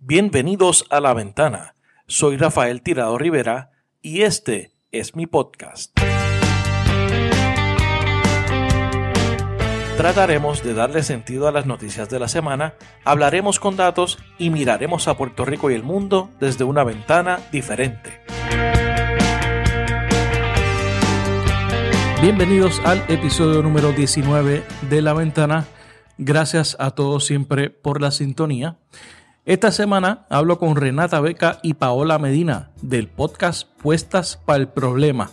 Bienvenidos a La Ventana. Soy Rafael Tirado Rivera y este es mi podcast. Trataremos de darle sentido a las noticias de la semana, hablaremos con datos y miraremos a Puerto Rico y el mundo desde una ventana diferente. Bienvenidos al episodio número 19 de La Ventana. Gracias a todos siempre por la sintonía. Esta semana hablo con Renata Beca y Paola Medina del podcast Puestas para el Problema.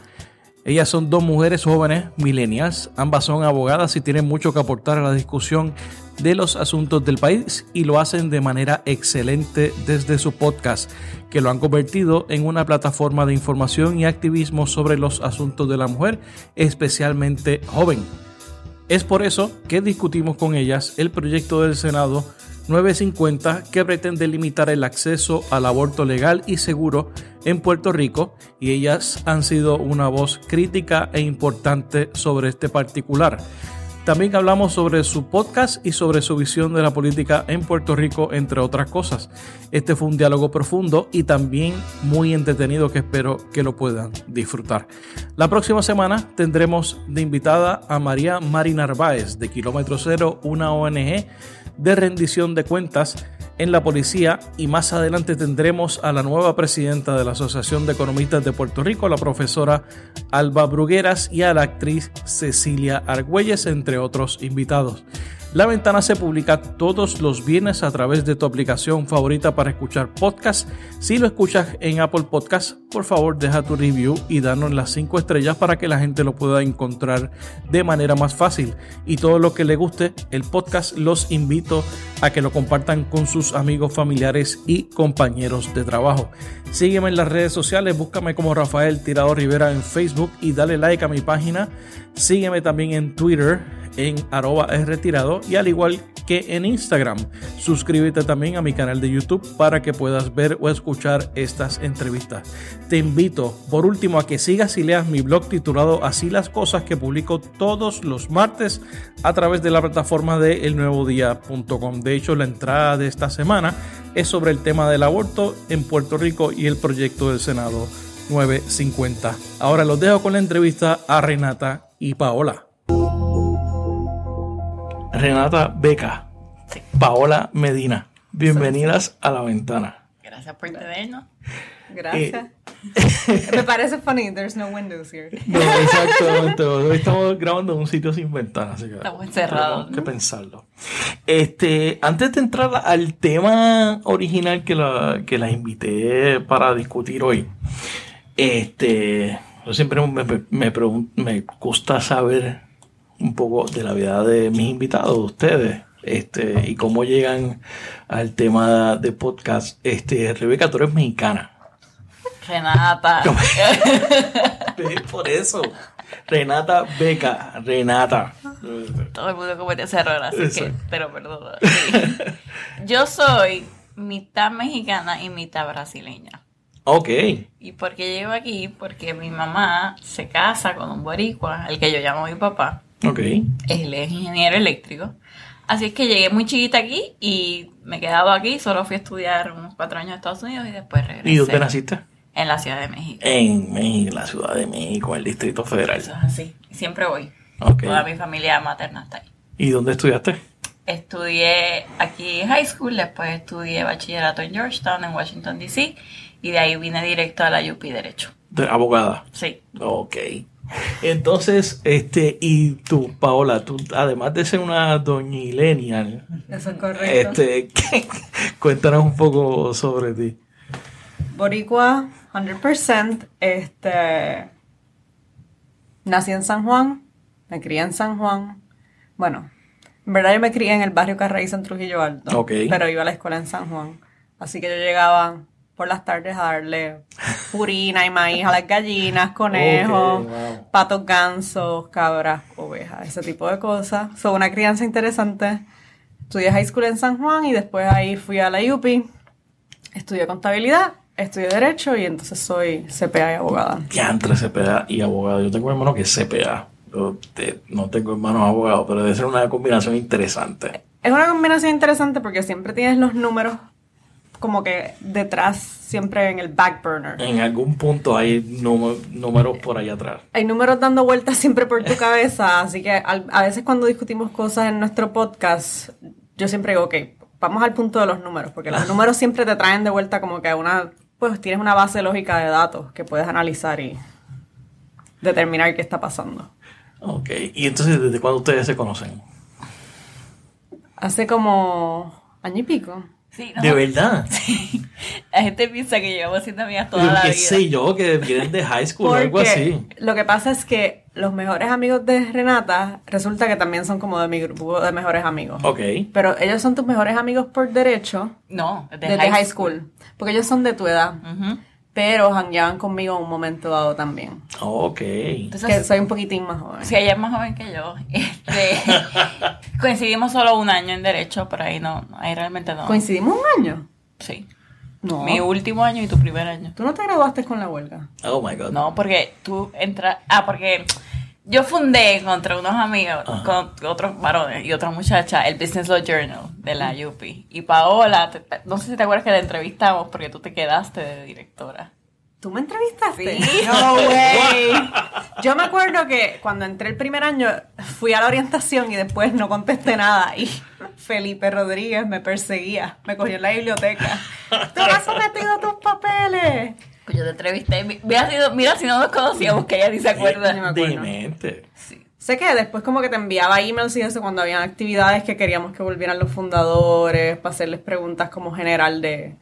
Ellas son dos mujeres jóvenes, millennials, ambas son abogadas y tienen mucho que aportar a la discusión de los asuntos del país y lo hacen de manera excelente desde su podcast, que lo han convertido en una plataforma de información y activismo sobre los asuntos de la mujer, especialmente joven. Es por eso que discutimos con ellas el proyecto del Senado 950 que pretende limitar el acceso al aborto legal y seguro en Puerto Rico y ellas han sido una voz crítica e importante sobre este particular. También hablamos sobre su podcast y sobre su visión de la política en Puerto Rico, entre otras cosas. Este fue un diálogo profundo y también muy entretenido que espero que lo puedan disfrutar. La próxima semana tendremos de invitada a María Mari Narváez de Kilómetro Cero, una ONG de rendición de cuentas en la policía y más adelante tendremos a la nueva presidenta de la Asociación de Economistas de Puerto Rico, la profesora Alba Brugueras y a la actriz Cecilia Argüelles, entre otros invitados. La ventana se publica todos los viernes a través de tu aplicación favorita para escuchar podcast. Si lo escuchas en Apple Podcast, por favor deja tu review y danos las 5 estrellas para que la gente lo pueda encontrar de manera más fácil. Y todo lo que le guste el podcast, los invito a que lo compartan con sus amigos, familiares y compañeros de trabajo. Sígueme en las redes sociales, búscame como Rafael Tirado Rivera en Facebook y dale like a mi página. Sígueme también en Twitter en arroba es retirado y al igual que en Instagram. Suscríbete también a mi canal de YouTube para que puedas ver o escuchar estas entrevistas. Te invito por último a que sigas y leas mi blog titulado Así las cosas que publico todos los martes a través de la plataforma de elnuevodía.com. De hecho, la entrada de esta semana es sobre el tema del aborto en Puerto Rico y el proyecto del Senado 950. Ahora los dejo con la entrevista a Renata y Paola. Renata Beca, Paola Medina. Bienvenidas a la ventana. Gracias por tenernos. Gracias. Me parece funny, there's no windows here. No, exactamente. Hoy estamos grabando en un sitio sin ventanas. estamos encerrados. Tenemos que pensarlo. Este, antes de entrar al tema original que la, que la invité para discutir hoy, este, yo siempre me, me, me gusta saber un poco de la vida de mis invitados, de ustedes, este, y cómo llegan al tema de podcast. Este, Rebeca, tú eres mexicana. Renata. Por eso. Renata Beca, Renata. Todo el mundo comete ese error, así que, pero perdón. Yo soy mitad mexicana y mitad brasileña. Ok. ¿Y por qué llego aquí? Porque mi mamá se casa con un boricua, el que yo llamo mi papá. Ok. Él es ingeniero eléctrico. Así es que llegué muy chiquita aquí y me he quedado aquí. Solo fui a estudiar unos cuatro años en Estados Unidos y después regresé. ¿Y dónde naciste? En la Ciudad de México. En México, la Ciudad de México, el Distrito Federal. Eso es así. Siempre voy. Okay. Toda mi familia materna está ahí. ¿Y dónde estudiaste? Estudié aquí en high school, después estudié bachillerato en Georgetown, en Washington, D.C. Y de ahí vine directo a la UP Derecho. ¿De abogada? Sí. Ok. Entonces, este, y tú, Paola, tú, además de ser una doñilenial, eso es correcto. Este, cuéntanos un poco sobre ti. Boricua, 100%. Este, nací en San Juan, me crié en San Juan. Bueno, en verdad yo me crié en el barrio Carraízo en Trujillo Alto. Okay. Pero iba a la escuela en San Juan. Así que yo llegaba por las tardes a darle purina y maíz a las gallinas, conejos, Okay, wow. patos, gansos, cabras, ovejas, ese tipo de cosas. Fue una crianza interesante. Estudié high school en San Juan y después ahí fui a la UP. Estudié contabilidad, estudié derecho y entonces soy CPA y abogada. Ya entre CPA y abogado. Yo tengo un hermano que es CPA. Yo te- no tengo hermanos abogados, pero debe ser una combinación interesante. Es una combinación interesante porque siempre tienes los números como que detrás, siempre en el back burner. En algún punto hay número- números por ahí atrás. Hay números dando vueltas siempre por tu cabeza, así que a veces cuando discutimos cosas en nuestro podcast, yo siempre digo, ok, vamos al punto de los números, porque los números siempre te traen de vuelta como que una, pues tienes una base lógica de datos que puedes analizar y determinar qué está pasando. Ok, y entonces, ¿desde cuándo ustedes se conocen? Hace como año y pico. Sí, no, ¿De verdad? La gente piensa que llevamos siendo amigas toda la ¿Qué vida. sé yo? Que vienen de high school o algo así. lo que pasa es que los mejores amigos de Renata resulta que también son como de mi grupo de mejores amigos. Ok. Pero ellos son tus mejores amigos por derecho No, desde, desde high, school. Porque ellos son de tu edad. Ujú. Pero jangueaban conmigo en un momento dado también. Ok. Entonces, que soy un poquitín más joven. si ella es más joven que yo, este, coincidimos solo un año en derecho, pero ahí no, ahí realmente no. ¿Coincidimos un año? Sí. No. Mi último año y tu primer año. ¿Tú no te graduaste con la huelga? Oh my god. No, porque tú entras. Ah, porque yo fundé contra unos amigos, Ajá. con otros varones y otra muchacha, el Business Law Journal de la UP. Y Paola, te- te- no sé si te acuerdas que la entrevistamos porque tú te quedaste de directora. ¿Tú me entrevistaste? Sí. No way. Yo me acuerdo que cuando entré el primer año fui a la orientación y después no contesté nada y Felipe Rodríguez me perseguía, me cogió en la biblioteca. ¿Tú has sometido tus papeles? Pues yo te entrevisté. mi- Mira si, no, mira si no nos conocíamos, que ella ni se acuerda. Ni me acuerdo. Demente. Sí. Sé que después como que te enviaba emails y eso cuando habían actividades que queríamos que volvieran los fundadores para hacerles preguntas como general de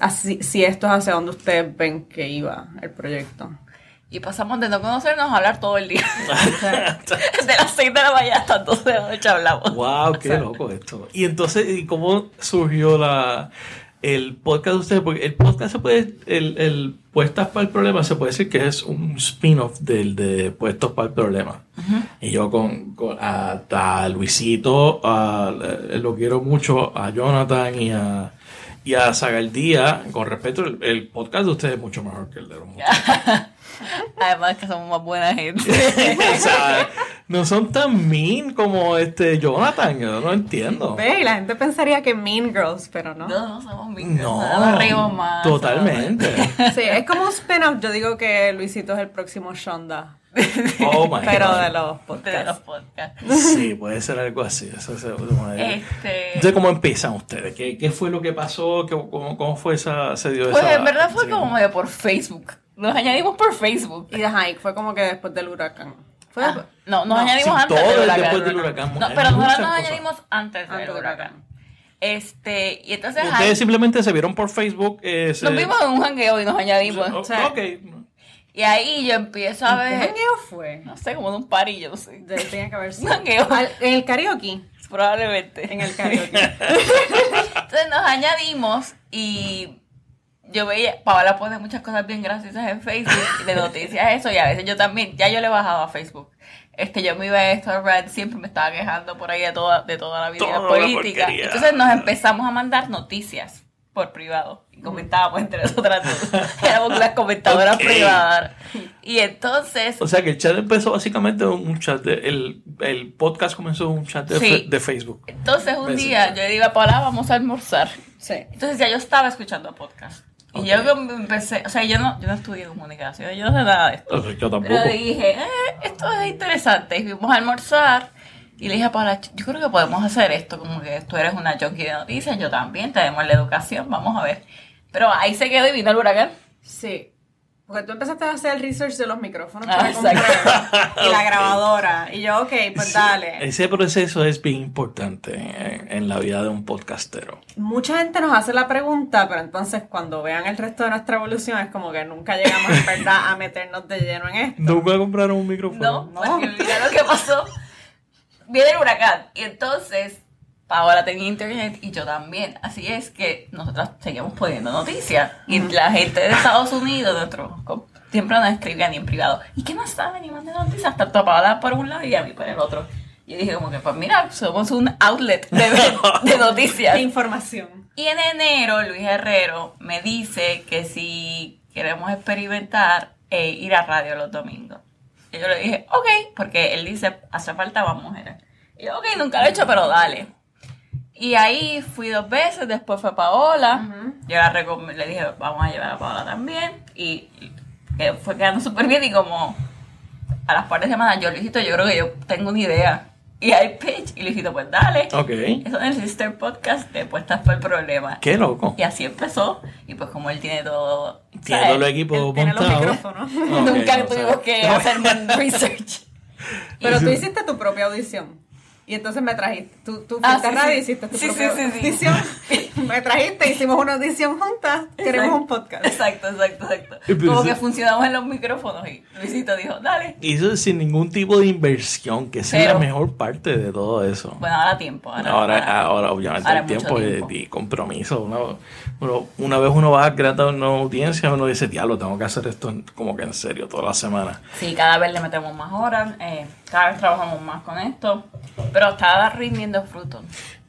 así- si esto es hacia donde ustedes ven que iba el proyecto. Y pasamos de no conocernos a hablar todo el día. de las 6 de la mañana hasta las 12 de la noche hablamos. Wow, qué loco esto. Y entonces, ¿y cómo surgió la el podcast de ustedes? Porque el podcast se puede, el, el Puestas para el Problema se puede decir que es un spin-off del de Puestos para el Problema. Y yo con, con a, a Luisito, a- eh, lo quiero mucho, a Jonathan y a, y a Zagaldía, con respeto, el, el podcast de ustedes es mucho mejor que el de los muchachos. Además que somos más buena gente. o sea, no son tan mean como este Jonathan, yo no entiendo. Ve, y la gente pensaría que Mean Girls, pero no. No, no somos No, mingos. Nos reímos más. totalmente. Sí, es como un spin-off. Yo digo que Luisito es el próximo Shonda, Oh my pero God. de los De los podcasts. podcasts. Sí, puede ser algo así. Eso idea. Este. Entonces, ¿cómo empiezan ustedes? ¿Qué, qué fue lo que pasó? ¿Qué- cómo, cómo fue esa, se dio Pues esa- en verdad fue sí. como medio por Facebook. Nos añadimos por Facebook. Y de Hike fue como que después del huracán. Fue Ah, no, nos No, añadimos sí, antes todo del huracán. después del huracán. No, pero nosotros nos añadimos antes Antes del huracán. huracán. Este, y entonces Ustedes ahí- simplemente se vieron por Facebook. eh, se- nos vimos en un jangueo y nos añadimos. O sea, ok. Y ahí yo empiezo a ¿Qué ver, jangueo fue? no sé, como de un party, yo no sé. De- Tenía que haber sido. Jangueo. Al- En el karaoke. Probablemente. En el karaoke. Entonces nos añadimos y yo veía, Paola pone muchas cosas bien graciosas en Facebook, de noticias, eso, y a veces yo también, ya yo le he bajado a Facebook. Este, yo me iba a esto, Red, siempre me estaba quejando por ahí de toda, de toda la vida Toda la política. porquería. Entonces nos empezamos a mandar noticias por privado y comentábamos entre nosotras dos. Éramos las comentadoras Ok. privadas. Y entonces, O sea que el chat empezó básicamente un chat. De, el, el podcast comenzó un chat de, Sí. de Facebook. entonces un Messenger. día yo le digo a Paola, vamos a almorzar. Sí. Entonces ya yo estaba escuchando podcast. Y yo empecé, o sea, yo no, yo no estudié comunicación, yo no sé nada de esto. Yo tampoco. Pero dije, eh, esto es interesante. Y fuimos a almorzar. Y le dije a Paula, yo creo que podemos hacer esto, como que tú eres una junkie de noticias, yo también, tenemos la educación, vamos a ver. Pero ahí se quedó y vino el huracán. Sí. Porque tú empezaste a hacer el research de los micrófonos Ah, para exacto. comprar y la grabadora. Y yo, ok, pues dale. Ese proceso es bien importante en, en la vida de un podcastero. Mucha gente nos hace la pregunta, pero entonces cuando vean el resto de nuestra evolución es como que nunca llegamos en verdad a meternos de lleno en esto. ¿Nunca compraron un micrófono? No, porque mira lo que pasó. Viene el huracán. Y entonces, Paola tenía internet y yo también. Así es que nosotros seguíamos poniendo noticias. Y la gente de Estados Unidos, nuestros siempre nos escribían ni en privado. ¿Y qué más saben? Y manden noticias. Tanto a Paola por un lado y a mí por el otro. Y yo dije como que, pues mira, somos un outlet de, de noticias. Información. Y en enero, Luis Herrero me dice que si queremos experimentar, eh, ir a radio los domingos. Y yo le dije, ok, porque él dice, hace falta más mujeres. Y yo, ok, nunca lo he hecho, pero dale. Y ahí fui dos veces, después fue Paola. Yo la le dije, vamos a llevar a Paola también. Y fue quedando súper bien. Y como a las par de semanas, yo, Luisito, yo creo que yo tengo una idea. Y hay pitch. Y Luisito, pues dale. Ok. Eso en el Sister Podcast de Puestas por el Problema. Qué loco. Y así empezó. Y pues como él tiene todo... Tiene ¿sabes? todo el equipo él tiene los montado. micrófonos. Nunca no, tuvimos sabe. que hacer más research. Pero tú hiciste tu propia audición. Y entonces me trajiste, tú, tú Ah, fuiste a sí, radio sí. y hiciste tu Sí, propia sí, sí, sí. audición. me trajiste, hicimos una audición juntas, queremos Exacto. un podcast. Exacto, exacto, exacto. Como que funcionamos en los micrófonos y Luisito dijo, dale. Y eso sin ningún tipo de inversión, que esa es la mejor parte de todo eso. Bueno, ahora tiempo. Ahora, Ahora, ahora obviamente, ahora el tiempo, tiempo. y, y compromiso. Uno, uno- una vez uno va a crear una audiencia, uno dice, diablo, tengo que hacer esto en- como que en serio toda la semana. Sí, cada vez le metemos más horas, eh, cada vez trabajamos más con esto, pero está rindiendo frutos.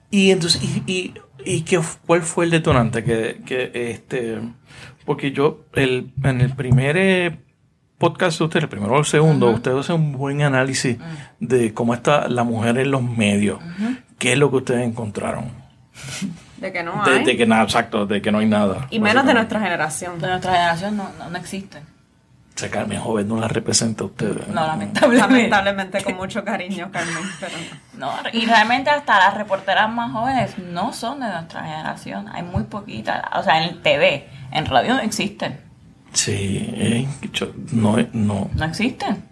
Y entonces, y, y, y qué, cuál fue el detonante? Que, que este, porque yo, el, en el primer eh, podcast de ustedes, el primero o el segundo, ustedes hacen un buen análisis de cómo está la mujer en los medios. ¿Qué es lo que ustedes encontraron? De que no De, hay. de que nada, exacto, de que no hay nada. y menos de nuestra generación. De nuestra generación no, no, no existen. O sea, Carmen Joven no la representa a ustedes. No, lamentablemente. Lamentablemente con mucho cariño, Carmen, pero no. No, y realmente hasta las reporteras más jóvenes no son de nuestra generación. Hay muy poquitas. O sea, en TV, en radio no existen. Sí, eh, yo- no, no. no existen.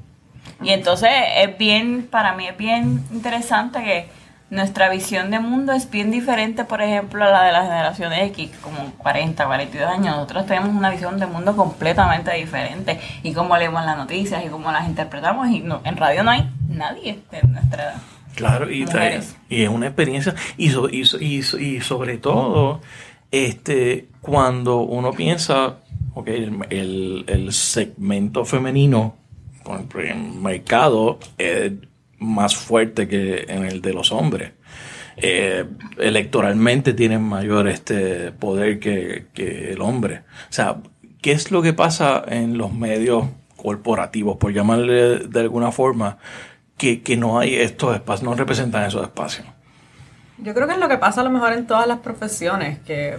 Y entonces es bien, para mí es bien interesante que nuestra visión de mundo es bien diferente, por ejemplo, a la de la generación X, como 40, 42 años. Nosotros tenemos una visión de mundo completamente diferente. Y cómo leemos las noticias y cómo las interpretamos. Y no, en radio no hay nadie de nuestra edad. Claro, y, trae- y es una experiencia, y, so- y, so- y, so- y sobre todo, este, cuando uno piensa, ok, el, el- segmento femenino con el, el mercado es más fuerte que en el de los hombres. Eh, electoralmente tienen mayor este poder que, que el hombre. O sea, ¿qué es lo que pasa en los medios corporativos, por llamarle de alguna forma, que, que no hay estos espacios, no representan esos espacios? Yo creo que es lo que pasa a lo mejor en todas las profesiones, que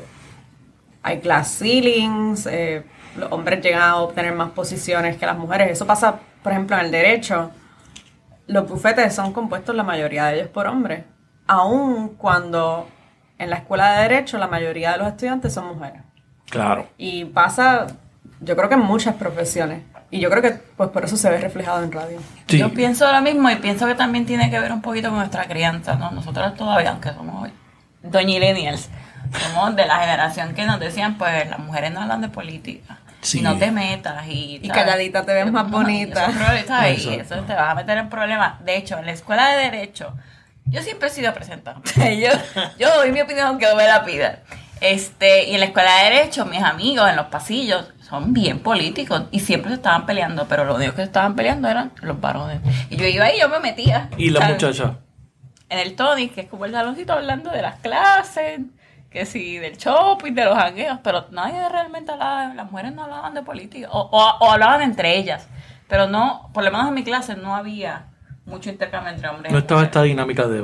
hay class ceilings, eh, los hombres llegan a obtener más posiciones que las mujeres. Eso pasa, por ejemplo, en el derecho. Los bufetes son compuestos la mayoría de ellos por hombres, aun cuando en la escuela de derecho la mayoría de los estudiantes son mujeres. Claro. Y pasa, yo creo que en muchas profesiones. Y yo creo que pues por eso se ve reflejado en radio. Sí. Yo pienso lo mismo y pienso que también tiene que ver un poquito con nuestra crianza, ¿no? Nosotros todavía, aunque somos hoy doñillennials, somos de la generación que nos decían, pues las mujeres no hablan de política. Sí. Y no te metas y... Y calladita te ves más No, bonita. y eso. Y eso te vas a meter en problemas. De hecho, en la escuela de Derecho, yo siempre he sido presentable. yo, yo doy mi opinión aunque no me la pidan. Este, y en la escuela de Derecho, mis amigos en los pasillos son bien políticos y siempre se estaban peleando, pero los únicos que se estaban peleando eran los varones. Y yo iba ahí, yo me metía. Y sea, muchacha. En el Tony, que es como el saloncito hablando de las clases, que sí, del shopping, de los jangueos, pero nadie realmente hablaba, las mujeres no hablaban de política, o, o- o hablaban entre ellas, pero no, por lo menos en mi clase no había mucho intercambio entre hombres No estaba esta dinámica de, de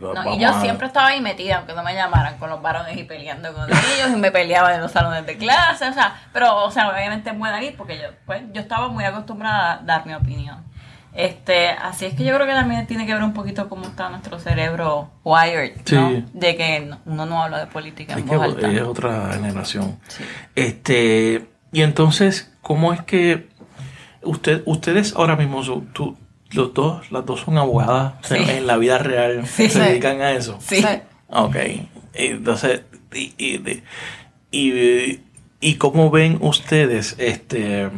No, vamos y yo a- siempre estaba ahí metida, aunque no me llamaran con los varones y peleando con ellos, y me peleaba en los salones de clase, o sea, pero, o sea, obviamente es buena ir porque yo, pues, yo estaba muy acostumbrada a dar mi opinión. Este, así es que yo creo que también tiene que ver un poquito cómo está nuestro cerebro wired, ¿no? Sí. De que no- uno no habla de política Es en que voz alta. es otra generación. Sí. Este, y entonces, ¿cómo es que usted, ustedes ahora mismo, tú- los dos, las dos son abogadas Sí. en la vida real, Sí. se dedican a eso? Sí. Ok. Entonces, y, y, y, y cómo ven ustedes este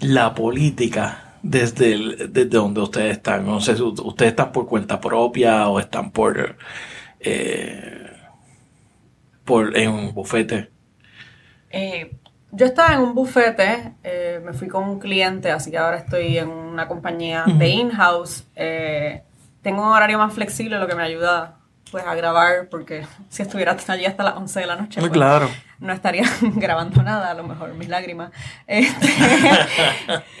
la política desde, el- desde donde ustedes están? No sé, si ustedes están por cuenta propia o están por eh, por en un bufete. Eh, Yo estaba en un bufete, eh, me fui con un cliente, así que ahora estoy en una compañía de in-house. Eh, tengo un horario más flexible, lo que me ayuda pues a grabar, porque si estuviera allí hasta las 11 de la noche, pues, claro. no estaría grabando nada, a lo mejor mis lágrimas. Este,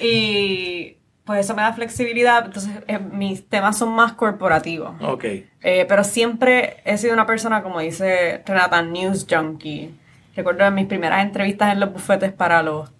y pues eso me da flexibilidad. Entonces, eh, mis temas son más corporativos. Ok. Eh, pero siempre he sido una persona, como dice Renata, news junkie. Recuerdo en mis primeras entrevistas en los bufetes para los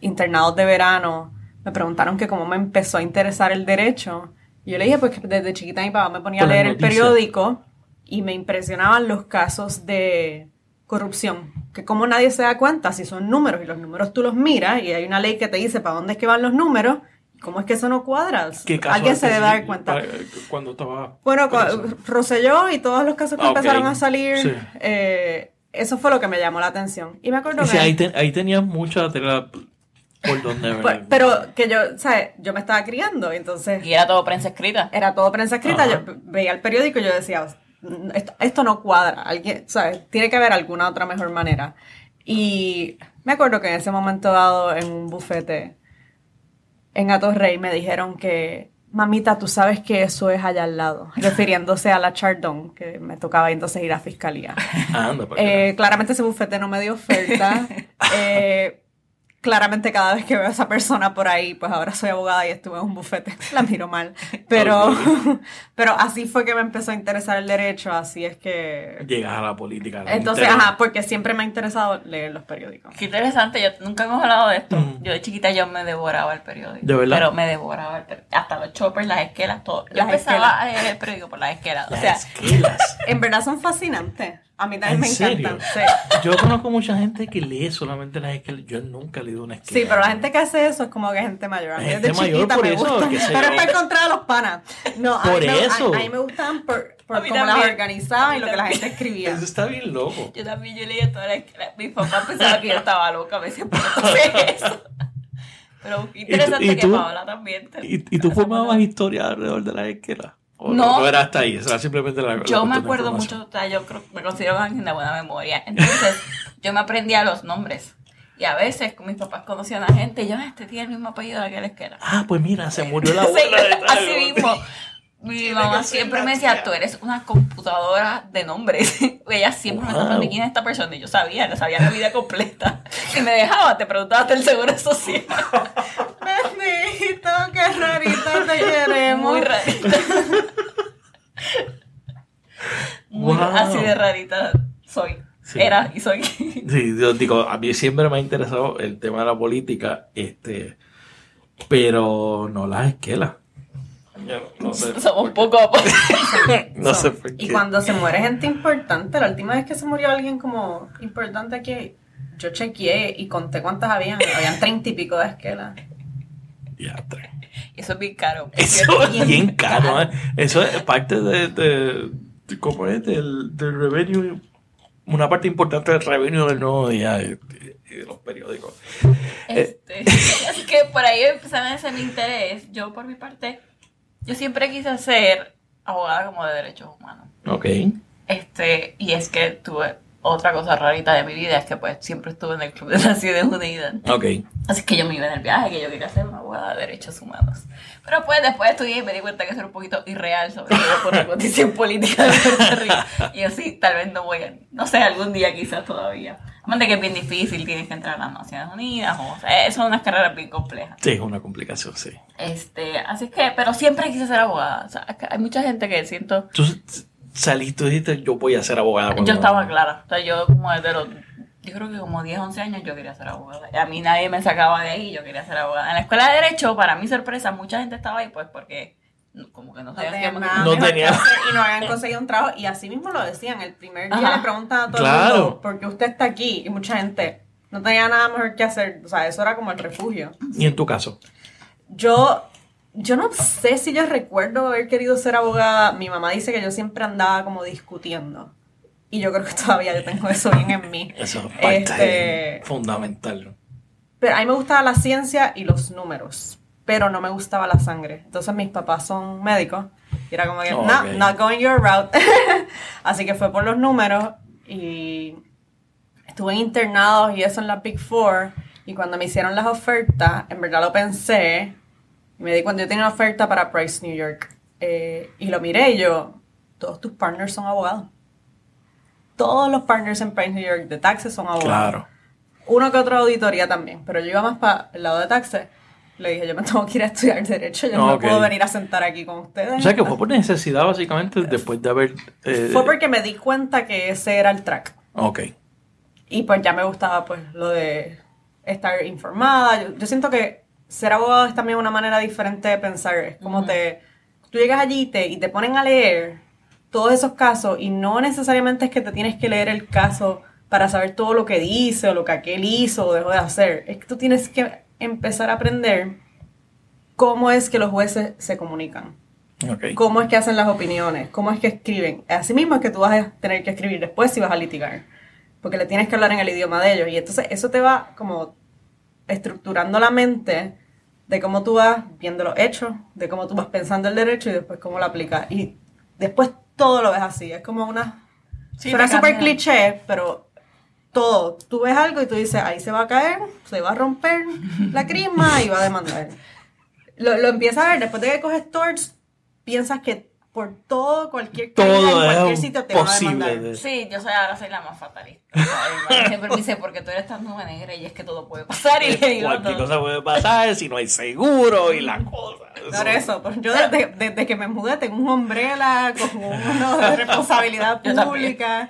internados de verano, me preguntaron que cómo me empezó a interesar el derecho. Y yo le dije, pues que desde chiquita mi papá me ponía a leer el periódico y me impresionaban los casos de corrupción. Que como nadie se da cuenta si son números y los números tú los miras y hay una ley que te dice para dónde es que van los números, ¿cómo es que eso no cuadra? ¿Qué caso Alguien se debe dar cuenta. Pa- Cuando estaba... Bueno, Rosselló y todos los casos que Ah, empezaron a salir, Sí. eh, eso fue lo que me llamó la atención. Y me acuerdo Y que... sí, ahí, te- ahí tenías mucha tela por donde Pues, ver. pero que yo, ¿sabes? Yo me estaba criando, entonces Y era todo prensa escrita. era todo prensa escrita. Ajá. Yo veía el periódico y yo decía, esto, esto no cuadra. Alguien, ¿sabes? Tiene que haber alguna otra mejor manera. Y me acuerdo que en ese momento dado, en un bufete en Atorrey, me dijeron que, mamita, tú sabes que eso es allá al lado, refiriéndose a la Chardon, que me tocaba entonces ir a fiscalía. Anda, para Eh, claramente ese bufete no me dio oferta. Eh, claramente cada vez que veo a esa persona por ahí, pues ahora soy abogada y estuve en un bufete, la miro mal. Pero, pero así fue que me empezó a interesar el derecho, así es que... Llegas a la política. la Entonces, ajá, porque siempre me ha interesado leer los periódicos. Qué interesante, yo nunca hemos hablado de esto. Mm. Yo de chiquita yo me devoraba el periódico. ¿De verdad? Pero me devoraba el periódico. Hasta los choppers, las esquelas, todo. Yo Las empezaba esquelas. a leer el periódico por las esquelas. O Las sea, esquelas. En verdad son fascinantes. A mí también ¿En me serio? encantan. Sí. Yo conozco mucha gente que lee solamente las esquelas. Yo nunca he leído una esquela. Sí, pero la gente que hace eso es como que gente mayor. A mí Gente desde mayor, chiquita por me eso, gusta. Pero es para encontrar a los panas. No, a Por mí me- eso. A, a mí me gustan por, por A mí cómo las también. organizaban A y mí lo que la gente escribía. Eso está bien loco. yo también yo leía todas las esquelas. Mi papá pensaba que yo estaba loca a veces por hacer eso. Pero interesante y que tú? Paola también. te- ¿Y, y tú formabas historia alrededor de las esquelas? ¿O No. no era hasta ahí? Era simplemente la Yo me acuerdo mucho, o sea, yo creo, me considero alguien de buena memoria. Entonces, yo me aprendía los nombres. Y a veces con mis papás conocían a gente y yo, "Ah, este tiene el mismo apellido de aquel esquela. Ah, pues mira, se murió la Sí, abuela tal. así mismo. Mi mamá siempre la me decía, tú eres una computadora de nombres. Ella siempre me Wow. preguntaba quién es esta persona. Y yo sabía, no sabía la vida completa. Si me dejaba, te preguntaba hasta el seguro social. Bendito, qué rarito te queremos. Muy rarita. Muy Wow. así de rarita soy. Sí. Era y soy. Sí, yo digo, a mí siempre me ha interesado el tema de la política, este, pero no las esquelas. Yo no sé. Somos un poco. No sé Son- por qué. Y cuando se muere gente importante, la última vez que se murió alguien como importante aquí, yo chequeé y conté cuántas habían. Habían treinta y pico de esquelas. Diatre. Eso es bien caro. Eso es Bien bien caro, caro. ¿eh? Eso es parte de, de, de- ¿cómo es? Del, del revenue, una parte importante del revenue del nuevo día y de, de los periódicos. Este, así que por ahí empezaron ese mi interés. Yo, por mi parte, yo siempre quise ser abogada como de derechos humanos. Ok. Este, y es que tuve otra cosa rarita de mi vida, es que pues siempre estuve en el Club de Naciones Unidas. Ok. Así que yo me iba en el viaje, que yo quería ser una abogada de derechos humanos. Pero pues después estudié y me di cuenta que eso era un poquito irreal, sobre todo por la condición política de Puerto Rico. Y yo sí, tal vez no voy a, no sé, algún día quizás todavía. De que es bien difícil, tienes que entrar a las Naciones Unidas, o sea, son unas carreras bien complejas. Sí, es una complicación, sí. Este, así que, pero siempre quise ser abogada. O sea, es hay mucha gente que siento Tú saliste y dijiste, yo voy a ser abogada. Yo estaba clara. O sea, yo como desde los... Yo creo que como 10, 11 años yo quería ser abogada. A mí nadie me sacaba de ahí, yo quería ser abogada. En la escuela de Derecho, para mi sorpresa, mucha gente estaba ahí pues porque como que no No sabía tenían qué- nada No que hacer y no habían conseguido un trabajo. Y así mismo lo decían. El primer día Ajá. le preguntan a todo Claro. el mundo por qué usted está aquí. Y mucha gente no tenía nada mejor que hacer. O sea, eso era como el refugio. Y en tu caso. Yo, yo no sé si yo recuerdo haber querido ser abogada. Mi mamá dice que yo siempre andaba como discutiendo. Y yo creo que todavía yo tengo eso bien en mí. Eso es parte Este, fundamental. pero a mí me gustaba la ciencia y los números, pero no me gustaba la sangre. Entonces mis papás son médicos y era como que, no, ok. not going your route. Así que fue por los números y estuve internados y eso en la Big Four. Y cuando me hicieron las ofertas, en verdad lo pensé y me di cuenta, yo tenía una oferta para Price New York. Eh, y lo miré y yo, todos tus partners son abogados. Todos los partners en Price New York de taxes son abogados Claro. uno que otro auditoría también, pero yo iba más para el lado de taxes. Le dije, yo me tengo que ir a estudiar Derecho, yo Ah, no puedo venir a sentar aquí con ustedes. O sea que fue por necesidad, básicamente, después de haber. eh, Fue porque me di cuenta que ese era el track. Ok. Y pues ya me gustaba pues lo de estar informada. Yo, yo siento que ser abogado es también una manera diferente de pensar. Es como te... Tú llegas allí y te, y te ponen a leer todos esos casos y no necesariamente es que te tienes que leer el caso para saber todo lo que dice o lo que aquel hizo o dejó de hacer. Es que tú tienes que empezar a aprender cómo es que los jueces se comunican cómo es que hacen las opiniones, cómo es que escriben. Así mismo es que tú vas a tener que escribir después si vas a litigar, porque le tienes que hablar en el idioma de ellos. Y entonces eso te va como estructurando la mente de cómo tú vas viendo los hechos, de cómo tú vas pensando el derecho y después cómo lo aplicas. Y después todo lo ves así, es como una... Sí, suena súper cliché, pero todo, tú ves algo y tú dices, ahí se va a caer, se va a romper la crisma y va a demandar. Lo, lo empiezas a ver, después de que coges torts, piensas que por todo, cualquier caída en Todo cualquier sitio te va a demandar. de- Sí, yo soy, ahora soy la más fatalista. Ay, Siempre me dice, porque tú eres tan nube negra y es que todo puede pasar. Y le digo, Cualquier no. cosa puede pasar si no hay seguro y la cosa. Por eso, yo desde, desde que me mudé tengo un umbrella con uno de responsabilidad pública.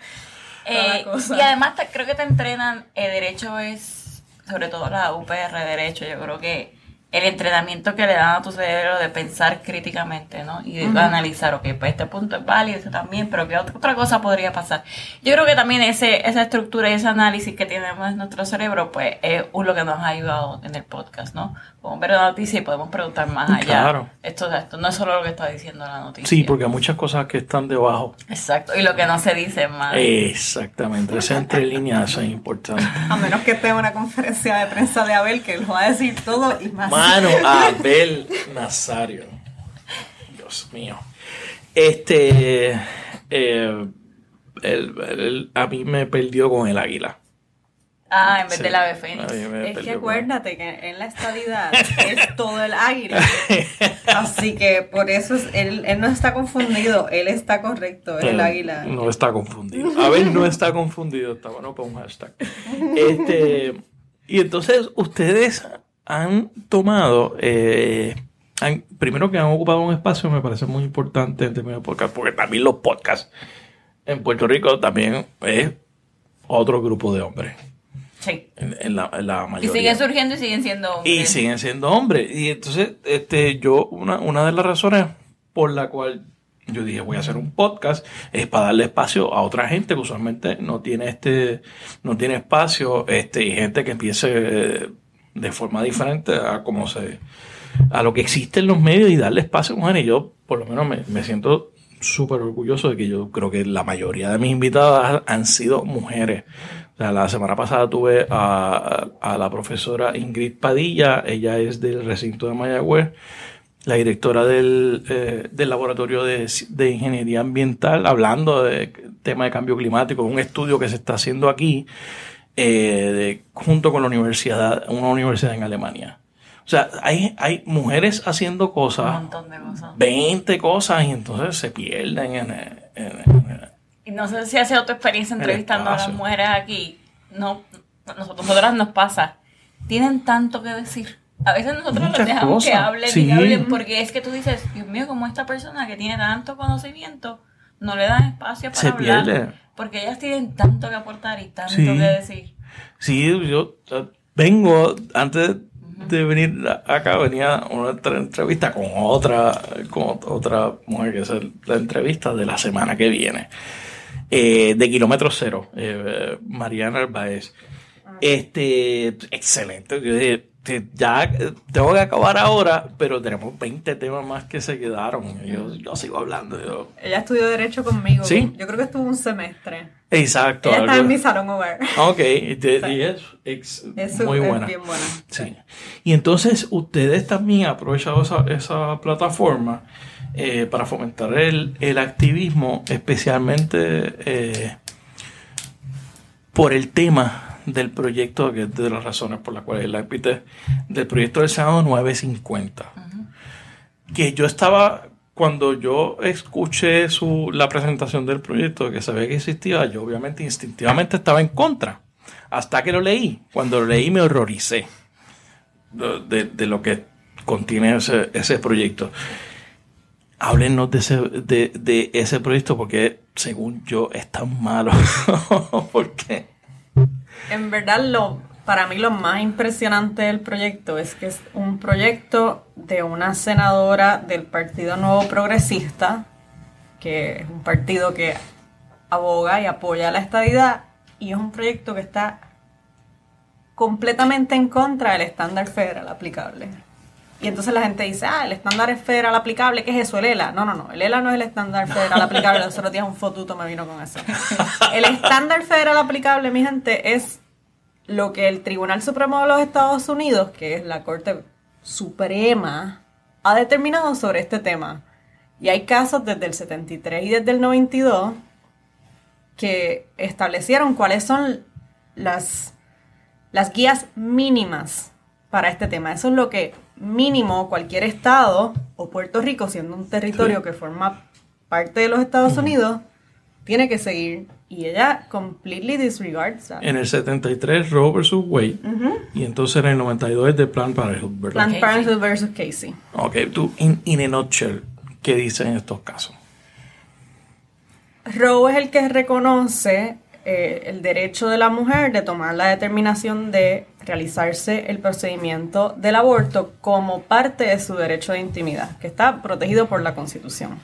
Eh, y además te- creo que te entrenan, el derecho es, sobre todo la UPR de derecho, yo creo que el entrenamiento que le dan a tu cerebro de pensar críticamente, ¿no? Y de analizar, ok, pues este punto es válido, ese también, pero ¿qué otra, otra cosa podría pasar? Yo creo que también ese, esa estructura y ese análisis que tenemos en nuestro cerebro, pues es lo que nos ha ayudado en el podcast, ¿no? Podemos ver la noticia y podemos preguntar más allá. Claro. Esto, esto no es solo lo que está diciendo la noticia. Sí, porque hay muchas cosas que están debajo. Exacto, y lo que no se dice más. Exactamente, esa entre líneas es importante. A menos que esté en una conferencia de prensa de Abel que lo va a decir todo y más. Mano, Abel Nazario. Dios mío. Este. eh, él- él- a mí me perdió con el águila. Ah, en vez Sí. del ave A fénix. Es que con- acuérdate que en la estadidad es todo el águila. Así que por eso es- él, él no está confundido, él está correcto, es el águila. No está confundido. Abel no está confundido. Está bueno para un hashtag. Este, y entonces ustedes han tomado. eh, han- primero que han ocupado un espacio, me parece muy importante en términos de podcast, porque también los podcasts en Puerto Rico también es otro grupo de hombres. Sí. En, en la, en la Y mayoría. siguen surgiendo y siguen siendo hombres. Y siguen siendo hombres. Y entonces, este, yo, una, una de las razones por la cual yo dije voy a hacer un podcast es para darle espacio a otra gente que usualmente no tiene este, no tiene espacio, este, y gente que empiece de forma diferente a como se, a lo que existe en los medios y darle espacio a mujeres. Yo, por lo menos, me, me siento súper orgulloso de que yo creo que la mayoría de mis invitadas han sido mujeres. La semana pasada tuve a, a la profesora Ingrid Padilla, ella es del recinto de Mayagüez, la directora del, eh, del laboratorio de, de ingeniería ambiental, hablando de tema de cambio climático, un estudio que se está haciendo aquí, eh, de- junto con la universidad, una universidad en Alemania. O sea, hay, hay mujeres haciendo Un cosas, montón de cosas. 20 cosas, y entonces se pierden en, en- en- Y no sé si hace otra experiencia El entrevistando a las mujeres aquí. No, nosotros, nosotras nos pasa. Tienen tanto que decir. A veces nosotros Muchas los dejamos que hablen Sí. y hablen porque es que tú dices, Dios mío, como esta persona que tiene tanto conocimiento, no le dan espacio para Se hablar. pierde. Porque ellas tienen tanto que aportar y tanto Sí. que decir. Sí, yo vengo, antes de venir acá, venía una entrevista con otra, con ot- otra mujer que es la entrevista de la semana que viene, eh, de Kilómetro Cero, eh, Mariana Arbaez. Este, excelente. Yo dije, ya tengo que acabar ahora, pero tenemos 20 temas más que se quedaron. Yo, yo sigo hablando. yo- Ella estudió Derecho conmigo. ¿Sí? Yo creo que estuvo un semestre. exacto. Ella está en mi salón hogar. Ok, y, te- y es, muy es buena. bien buena. Sí. Y entonces ustedes también han aprovechado esa, esa plataforma eh, para fomentar el, el activismo, especialmente eh, por el tema del proyecto, que es de las razones por las cuales la invité, del proyecto del Senado 950. Que yo estaba, cuando yo escuché su, la presentación del proyecto, que sabía que existía, yo obviamente instintivamente estaba en contra. Hasta que lo leí. Cuando lo leí me horroricé de, de- de lo que contiene ese, ese proyecto. Háblenos de ese, de, de ese proyecto porque según yo es tan malo. ¿Por qué? En verdad, lo, para mí lo más impresionante del proyecto es que es un proyecto de una senadora del Partido Nuevo Progresista, que es un partido que aboga y apoya la estadidad, y es un proyecto que está completamente en contra del estándar federal aplicable. Y entonces la gente dice, ah, el estándar federal aplicable, ¿qué es eso? El ELA. No, no, no, el ELA no es el estándar federal aplicable. Los otros un fotuto me vino con eso. El estándar federal aplicable, mi gente, es lo que el Tribunal Supremo de los Estados Unidos, que es la Corte Suprema, ha determinado sobre este tema. Y hay casos desde el 73 y desde el 92 que establecieron cuáles son las, las guías mínimas para este tema. Eso es lo que mínimo cualquier estado o Puerto Rico, siendo un territorio que forma parte de los Estados Unidos, tiene que seguir. Y ella completely disregards that. En el 73 Roe versus Wade y entonces en el 92 es de Planned Parenthood, ¿verdad? Planned Parenthood versus Casey. Ok, tú, in, in a nutshell, ¿qué dices en estos casos? Roe es el que reconoce eh, el derecho de la mujer de tomar la determinación de realizarse el procedimiento del aborto como parte de su derecho de intimidad, que está protegido por la Constitución.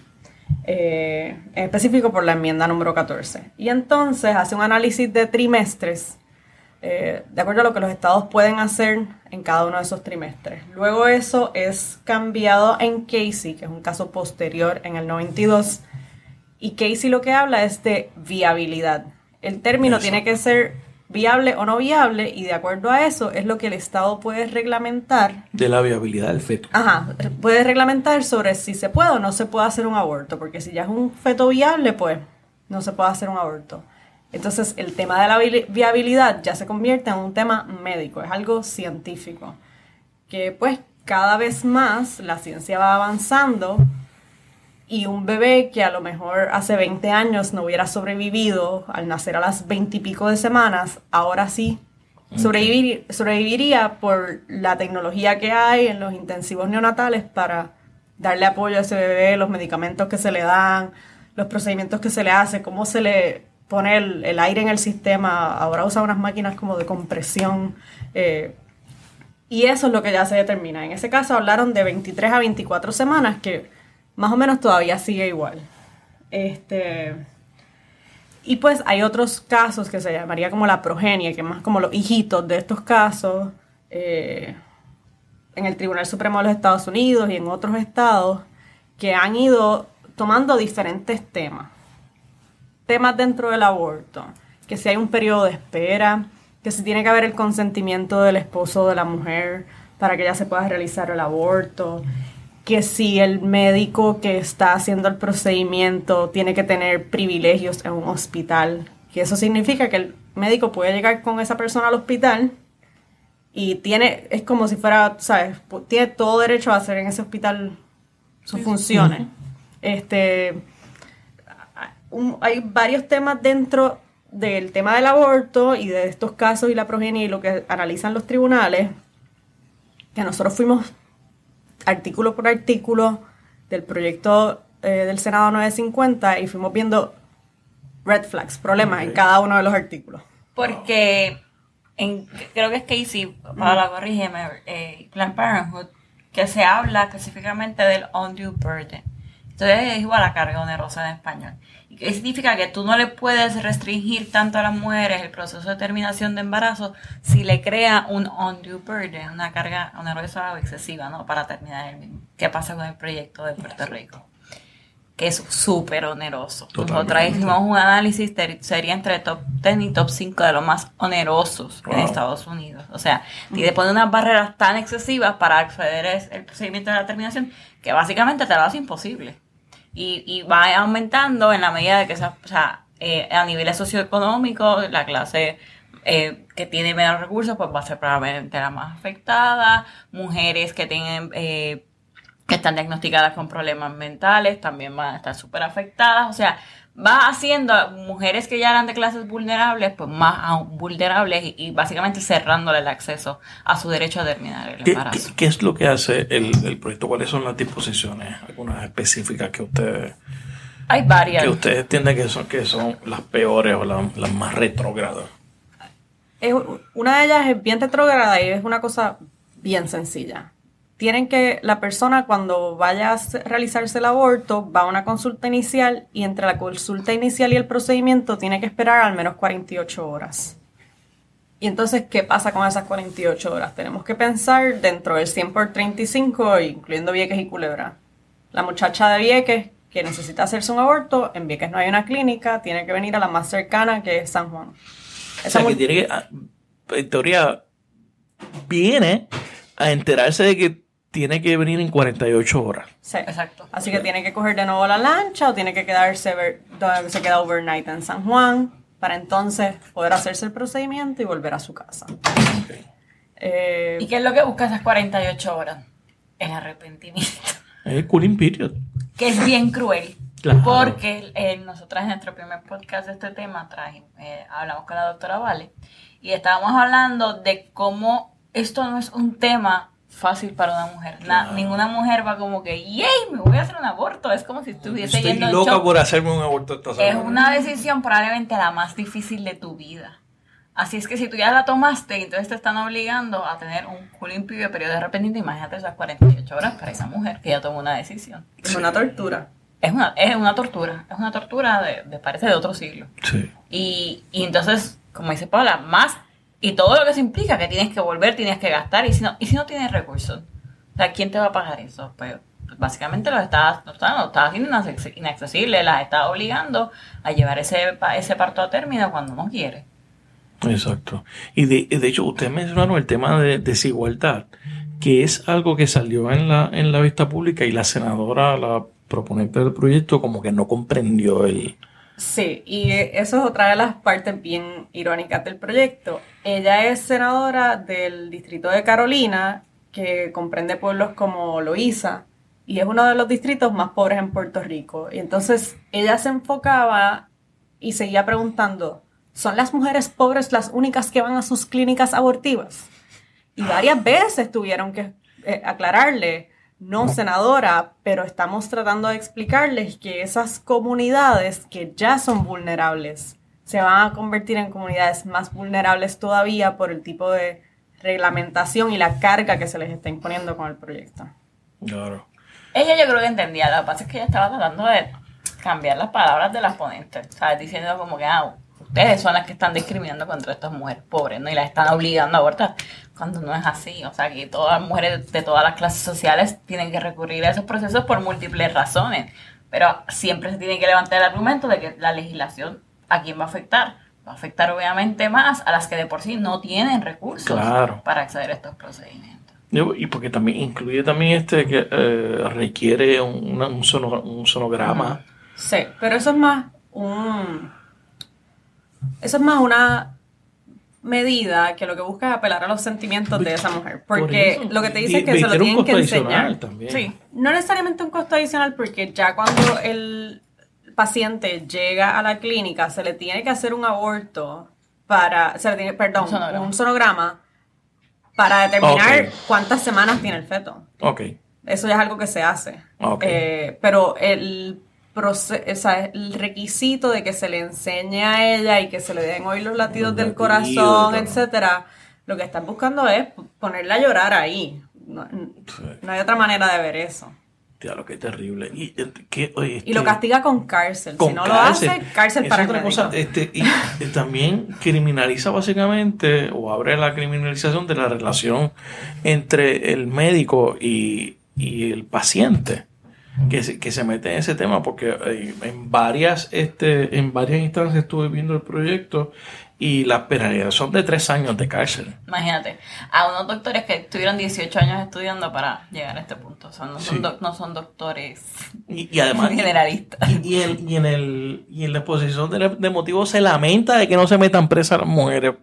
Eh, en específico por la enmienda número 14. Y entonces hace un análisis de trimestres, eh, de acuerdo a lo que los estados pueden hacer en cada uno de esos trimestres. Luego eso es cambiado en Casey, que es un caso posterior en el 92, y Casey lo que habla es de viabilidad. El término Eso. tiene que ser viable o no viable, y de acuerdo a eso es lo que el estado puede reglamentar De la viabilidad del feto. Ajá, puede reglamentar sobre si se puede o no se puede hacer un aborto, porque si ya es un feto viable, pues no se puede hacer un aborto. Entonces, el tema de la vi- viabilidad ya se convierte en un tema médico, es algo científico, que pues cada vez más la ciencia va avanzando y un bebé que a lo mejor hace 20 años no hubiera sobrevivido al nacer a las 20 y pico de semanas, ahora sí sobrevivir- sobreviviría por la tecnología que hay en los intensivos neonatales para darle apoyo a ese bebé, los medicamentos que se le dan, los procedimientos que se le hace, cómo se le pone el, el aire en el sistema. Ahora usa unas máquinas como de compresión. eh, y eso es lo que ya se determina. En ese caso hablaron de 23 a 24 semanas, que más o menos todavía sigue igual. Este, y pues hay otros casos que se llamaría como la progenie, que más como los hijitos de estos casos, eh, en el Tribunal Supremo de los Estados Unidos y en otros estados, que han ido tomando diferentes temas. Temas dentro del aborto, que si hay un periodo de espera, que si tiene que haber el consentimiento del esposo de la mujer para que ella se pueda realizar el aborto, que si el médico que está haciendo el procedimiento tiene que tener privilegios en un hospital, que eso significa que el médico puede llegar con esa persona al hospital y tiene, es como si fuera, ¿sabes? Tiene todo derecho a hacer en ese hospital sus funciones. Este, un- hay varios temas dentro del tema del aborto y de estos casos y la progenie y lo que analizan los tribunales, que nosotros fuimos artículo por artículo del proyecto eh, del Senado 950 y fuimos viendo red flags, problemas en cada uno de los artículos. Porque en, creo que es Casey, para la corrígeme, eh, Planned Parenthood, que se habla específicamente del undue burden. Entonces es igual a carga onerosa en español. ¿Y qué significa? Que tú no le puedes restringir tanto a las mujeres el proceso de terminación de embarazo si le crea un undue burden, una carga onerosa o excesiva, ¿no? Para terminar el mismo. ¿Qué pasa con el proyecto de Puerto Rico? que es súper oneroso. Totalmente. Nosotros hicimos un análisis, sería entre top 10 y top 5 de los más onerosos en. Estados Unidos. O sea, tiene poner unas barreras tan excesivas para acceder el procedimiento de la terminación que básicamente te lo hace imposible. Y, y va aumentando en la medida de que se, o sea, eh, a niveles socioeconómicos, la clase eh, que tiene menos recursos, pues va a ser probablemente la más afectada. Mujeres que tienen eh, que están diagnosticadas con problemas mentales también van a estar súper afectadas. O sea, va haciendo a mujeres que ya eran de clases vulnerables, pues más aún vulnerables y, y básicamente cerrándole el acceso a su derecho a terminar el ¿Qué, embarazo. qué- qué es lo que hace el, el proyecto? ¿Cuáles son las disposiciones? Algunas específicas que ustedes, Hay varias. que ustedes entienden que son, que son las peores o las, las más retrógradas. Es- una de ellas es bien retrógrada y es una cosa bien sencilla. Tienen que, la persona cuando vaya a realizarse el aborto va a una consulta inicial y entre la consulta inicial y el procedimiento tiene que esperar al menos 48 horas. Y entonces, ¿qué pasa con esas 48 horas? Tenemos que pensar dentro del 100 por 35, incluyendo Vieques y Culebra. La muchacha de Vieques que necesita hacerse un aborto, en Vieques no hay una clínica, tiene que venir a la más cercana que es San Juan. O Esa sea, que tiene que, ah, en teoría, viene a enterarse de que tiene que venir en 48 horas. Sí. Exacto. Así que tiene que coger de nuevo la lancha o tiene que quedarse ver- se queda overnight en San Juan para entonces poder hacerse el procedimiento y volver a su casa. Eh, ¿Y qué es lo que busca esas 48 horas? El arrepentimiento. Es el cooling period. que es bien cruel. Claro. Porque eh, nosotras en nuestro primer podcast de este tema traje- eh, hablamos con la doctora Vale y estábamos hablando de cómo esto no es un tema fácil para una mujer. Na- Claro. ninguna mujer va como que, ¡yay! Me voy a hacer un aborto. Es como si estuviese Estoy yendo en loca shock. por hacerme un aborto esta Es semana. una decisión probablemente la más difícil de tu vida. Así es que si tú ya la tomaste y entonces te están obligando a tener un cooling period, periodo de arrepentimiento, imagínate esas 48 horas para esa mujer que ya tomó una decisión. es una tortura. Es una, es una tortura, es una tortura de, de parece de otro siglo. Sí. Y, y entonces, como dice Paula, más y todo lo que se implica, que tienes que volver, tienes que gastar, y si no, y si no tienes recursos, o sea, ¿quién te va a pagar eso? Pues, pues, básicamente los estás, lo estás, lo estás haciendo inace- inaccesible, las estás obligando a llevar ese, ese parto a término cuando no quiere. Exacto. Y de, de hecho, ustedes mencionaron el tema de desigualdad, que es algo que salió en la, en la vista pública y la senadora, la proponente del proyecto, como que no comprendió el... Sí, y eso es otra de las partes bien irónicas del proyecto. Ella es senadora del distrito de Carolina, que comprende pueblos como Loíza, y es uno de los distritos más pobres en Puerto Rico. Y entonces ella se enfocaba y seguía preguntando, ¿son las mujeres pobres las únicas que van a sus clínicas abortivas? Y varias veces tuvieron que eh, aclararle, no senadora, pero estamos tratando de explicarles que esas comunidades que ya son vulnerables se van a convertir en comunidades más vulnerables todavía por el tipo de reglamentación y la carga que se les está imponiendo con el proyecto. Claro. Ella yo creo que entendía, lo que pasa es que ella estaba tratando de cambiar las palabras de las ponentes, ¿sabes? Diciendo como que, ah, ustedes son las que están discriminando contra estas mujeres pobres, ¿no? Y las están obligando a abortar, cuando no es así, o sea, que todas las mujeres de todas las clases sociales tienen que recurrir a esos procesos por múltiples razones, pero siempre se tiene que levantar el argumento de que la legislación, ¿a quién va a afectar? Va a afectar obviamente más a las que de por sí no tienen recursos Claro. para acceder a estos procedimientos. Y porque también incluye también este que eh, requiere un, una- un, sono- un sonograma. Sí, pero eso es más un... Eso es más una medida que lo que busca es apelar a los sentimientos de esa mujer. Por Porque eso. lo que te dice es que se lo tienen que enseñar. también. Sí. No necesariamente un costo adicional porque ya cuando el paciente llega a la clínica se le tiene que hacer un aborto para, se le tiene, perdón, Un sonograma. un sonograma para determinar cuántas semanas tiene el feto. Ok. Eso ya es algo que se hace. Ok. Eh, pero el, o sea, el requisito de que se le enseñe a ella y que se le den oír los latidos Los del latidos, corazón, etcétera, lo que están buscando es ponerla a llorar ahí. No, Sí. no hay otra manera de ver eso. Que es terrible. Y, eh, que, oye, Y lo este- castiga con cárcel. con si no cárcel. lo hace, cárcel Es para otra cosa, este, y, eh, también criminaliza básicamente o abre la criminalización de la relación entre el médico y, y el paciente que se, que se mete en ese tema porque en varias este en varias instancias estuve viendo el proyecto y las penalidades son de tres años de cárcel Imagínate, a unos doctores que estuvieron 18 años estudiando para llegar a este punto. O sea, no son, Sí. no son doctores y, y además generalistas. y, y en, y en el y en la exposición de, de motivos se lamenta de que no se metan presas las mujeres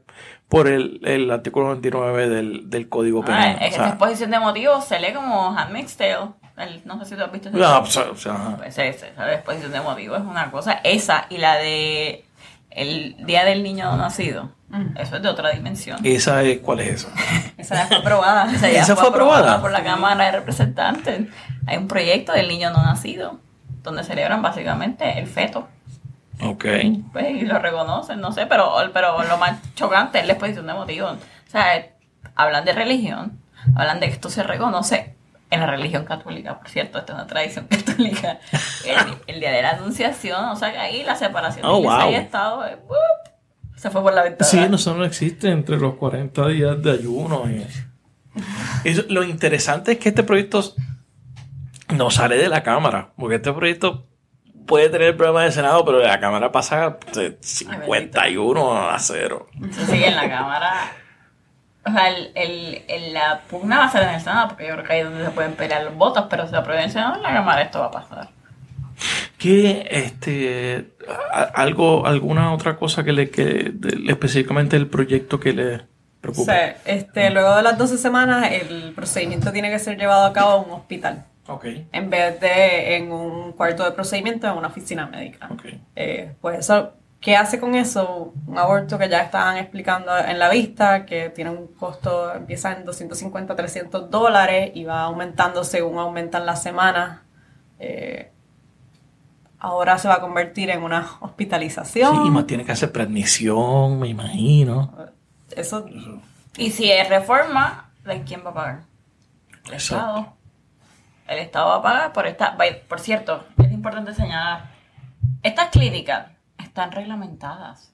por el, el artículo 29 del, del Código Ah, Penal. es que O sea, exposición de motivos se lee como Handmaid's Tale. El- no sé si tú has visto ese show. pues, o sea. Pues esa, esa exposición de motivos es una cosa. Esa y la de el Día del Niño No Nacido. Eso es de otra dimensión. Esa es, ¿cuál es esa? Esa ya fue aprobada. Esa ya ¿Esa fue aprobada? por la Cámara de Representantes. Hay un proyecto del niño no nacido donde celebran básicamente el feto. Ok. Pues, y lo reconocen, no sé, pero, pero lo más chocante es la exposición de motivos. O sea, hablan de religión, hablan de que esto se reconoce en la religión católica, por cierto, esta es una tradición católica. El, el día de la Anunciación, o sea, que ahí la separación Oh, de wow. y Estado eh, se fue por la ventana. Sí, no, eso no existe entre los 40 días de ayuno. y- Eso- lo interesante es que este proyecto no sale de la Cámara, porque este proyecto puede tener problemas de Senado, pero la Cámara pasa de 51 a 0. Se sigue en la Cámara. O sea, el, el, el- la pugna va a ser en el Senado, porque yo creo que ahí es donde se pueden pelear los votos, pero si se aprueba en el Senado, en la Cámara esto va a pasar. ¿Qué, este, a- algo, alguna otra cosa que le, que, de- específicamente el proyecto que le O preocupa? sea, este, luego de las 12 semanas, el procedimiento tiene que ser llevado a cabo en un hospital, Ok, en vez de en un cuarto de procedimiento en una oficina médica. ok. Eh, pues eso, ¿qué hace con eso? Un aborto que ya estaban explicando en la vista, que tiene un costo, empieza en 250, 300 dólares y va aumentando según aumentan las semanas. Eh, ahora se va a convertir en una hospitalización. Sí, y más tiene que hacer preadmisión, me imagino. Eso, Y si es reforma, ¿de quién va a pagar? El Exacto. Estado. El Estado va a pagar por esta. Por cierto, es importante señalar: estas clínicas están reglamentadas.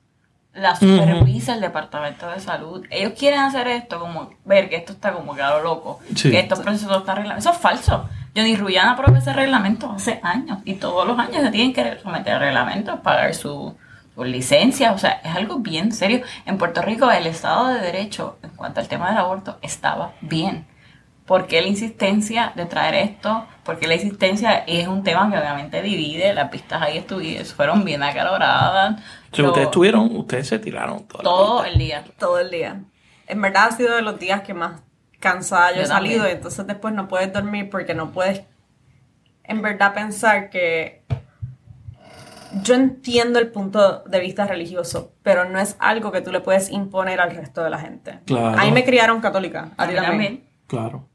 Las supervisa el Departamento de Salud. Ellos quieren hacer esto, como ver que esto está como que a lo loco. Sí. Que estos procesos están reglamentados. Eso es falso. Johnny Ruyana aprobó ese reglamento hace años. Y todos los años se tienen que someter a reglamentos, pagar su, su licencia. O sea, es algo bien serio. En Puerto Rico, el Estado de Derecho, en cuanto al tema del aborto, estaba bien. ¿Por qué la insistencia de traer esto? Porque la insistencia es un tema que obviamente divide. Las pistas ahí estuvieron, fueron bien acaloradas. Si Lo- ustedes estuvieron, ustedes se tiraron todo el día. todo el día. En verdad ha sido de los días que más cansada yo, Yo he salido y entonces después no puedes dormir porque no puedes en verdad pensar que yo entiendo el punto de vista religioso, pero no es algo que tú le puedes imponer al resto de la gente. Claro. Ahí me criaron católica, a ti también. Claro.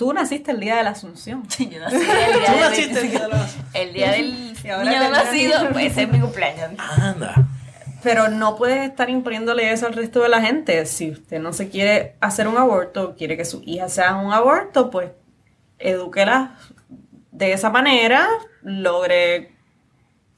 Tú naciste el día de la Asunción. Sí, yo nací el día, del- naciste el día de la- el día del niño nacido, pues es mi cumpleaños. Anda. Pero no puedes estar imponiéndole eso al resto de la gente. Si usted no se quiere hacer un aborto, quiere que su hija se haga un aborto, pues edúquela de esa manera, logre,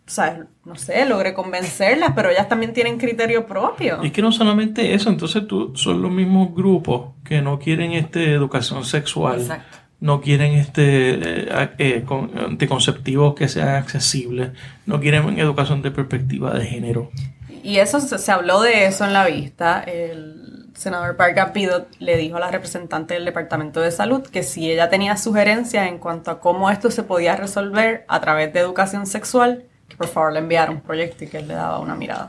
¿sabes? No sé, logre convencerlas, pero ellas también tienen criterio propio. Y es que no solamente eso, entonces tú, son los mismos grupos que no quieren este educación sexual, Exacto. no quieren este eh, eh, con- anticonceptivos que sean accesibles, no quieren educación de perspectiva de género. Y eso se, se habló de eso en la vista. El senador Parker Pidot le dijo a la representante del Departamento de Salud que si ella tenía sugerencias en cuanto a cómo esto se podía resolver a través de educación sexual, que por favor le enviara un proyecto y que él le daba una mirada.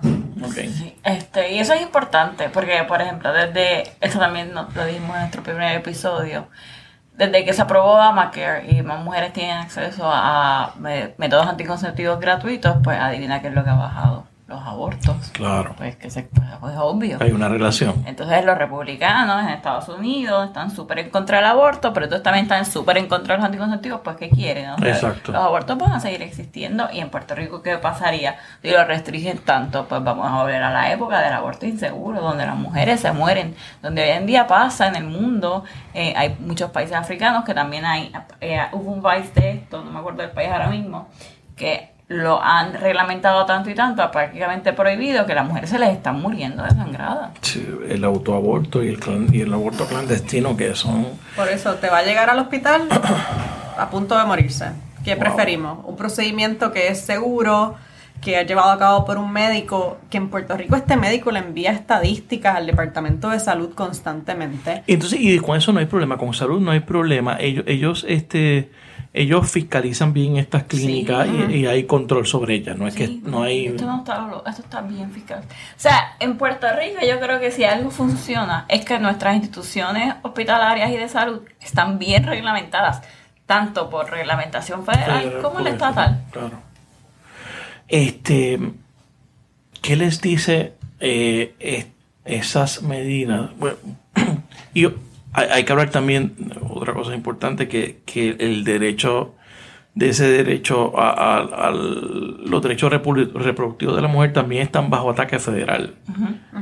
Sí, Este, y eso es importante, porque, por ejemplo, desde, eso también nos lo dijimos en nuestro primer episodio, desde que se aprobó Obamacare y más mujeres tienen acceso a me- métodos anticonceptivos gratuitos, pues adivina qué es lo que ha bajado, los abortos. Claro. Pues que se, pues, es obvio. Hay una relación. Entonces los republicanos en Estados Unidos están súper en contra del aborto, pero entonces también están súper en contra de los anticonceptivos, pues ¿qué quieren? O sea, Exacto. Los abortos van a seguir existiendo y en Puerto Rico ¿qué pasaría? Si lo restringen tanto, pues vamos a volver a la época del aborto inseguro, donde las mujeres se mueren, donde hoy en día pasa en el mundo, eh, hay muchos países africanos que también hay, eh, hubo un país de esto, no me acuerdo del país ahora mismo, que lo han reglamentado tanto y tanto, prácticamente prohibido, que las mujeres se les están muriendo desangradas. Sí, el autoaborto y el, clan- y el aborto clandestino que son... Por eso te va a llegar al hospital a punto de morirse. ¿Qué Wow. preferimos? Un procedimiento que es seguro, que es llevado a cabo por un médico, que en Puerto Rico este médico le envía estadísticas al Departamento de Salud constantemente. Entonces, y con eso no hay problema, con salud no hay problema. Ellos, ellos, este, ellos fiscalizan bien estas clínicas y, y hay control sobre ellas. No es Sí, que no hay. Esto, no está, esto está bien fiscal. O sea, en Puerto Rico yo creo que si algo funciona es que nuestras instituciones hospitalarias y de salud están bien reglamentadas. tanto por reglamentación federal, Federal, como correcto, estatal. Claro. Este, ¿qué les dice eh, es- esas medidas? Bueno, yo- hay, hay que hablar también, otra cosa importante, que, que el derecho, de ese derecho a, los derechos reproductivos de la mujer también están bajo ataque federal.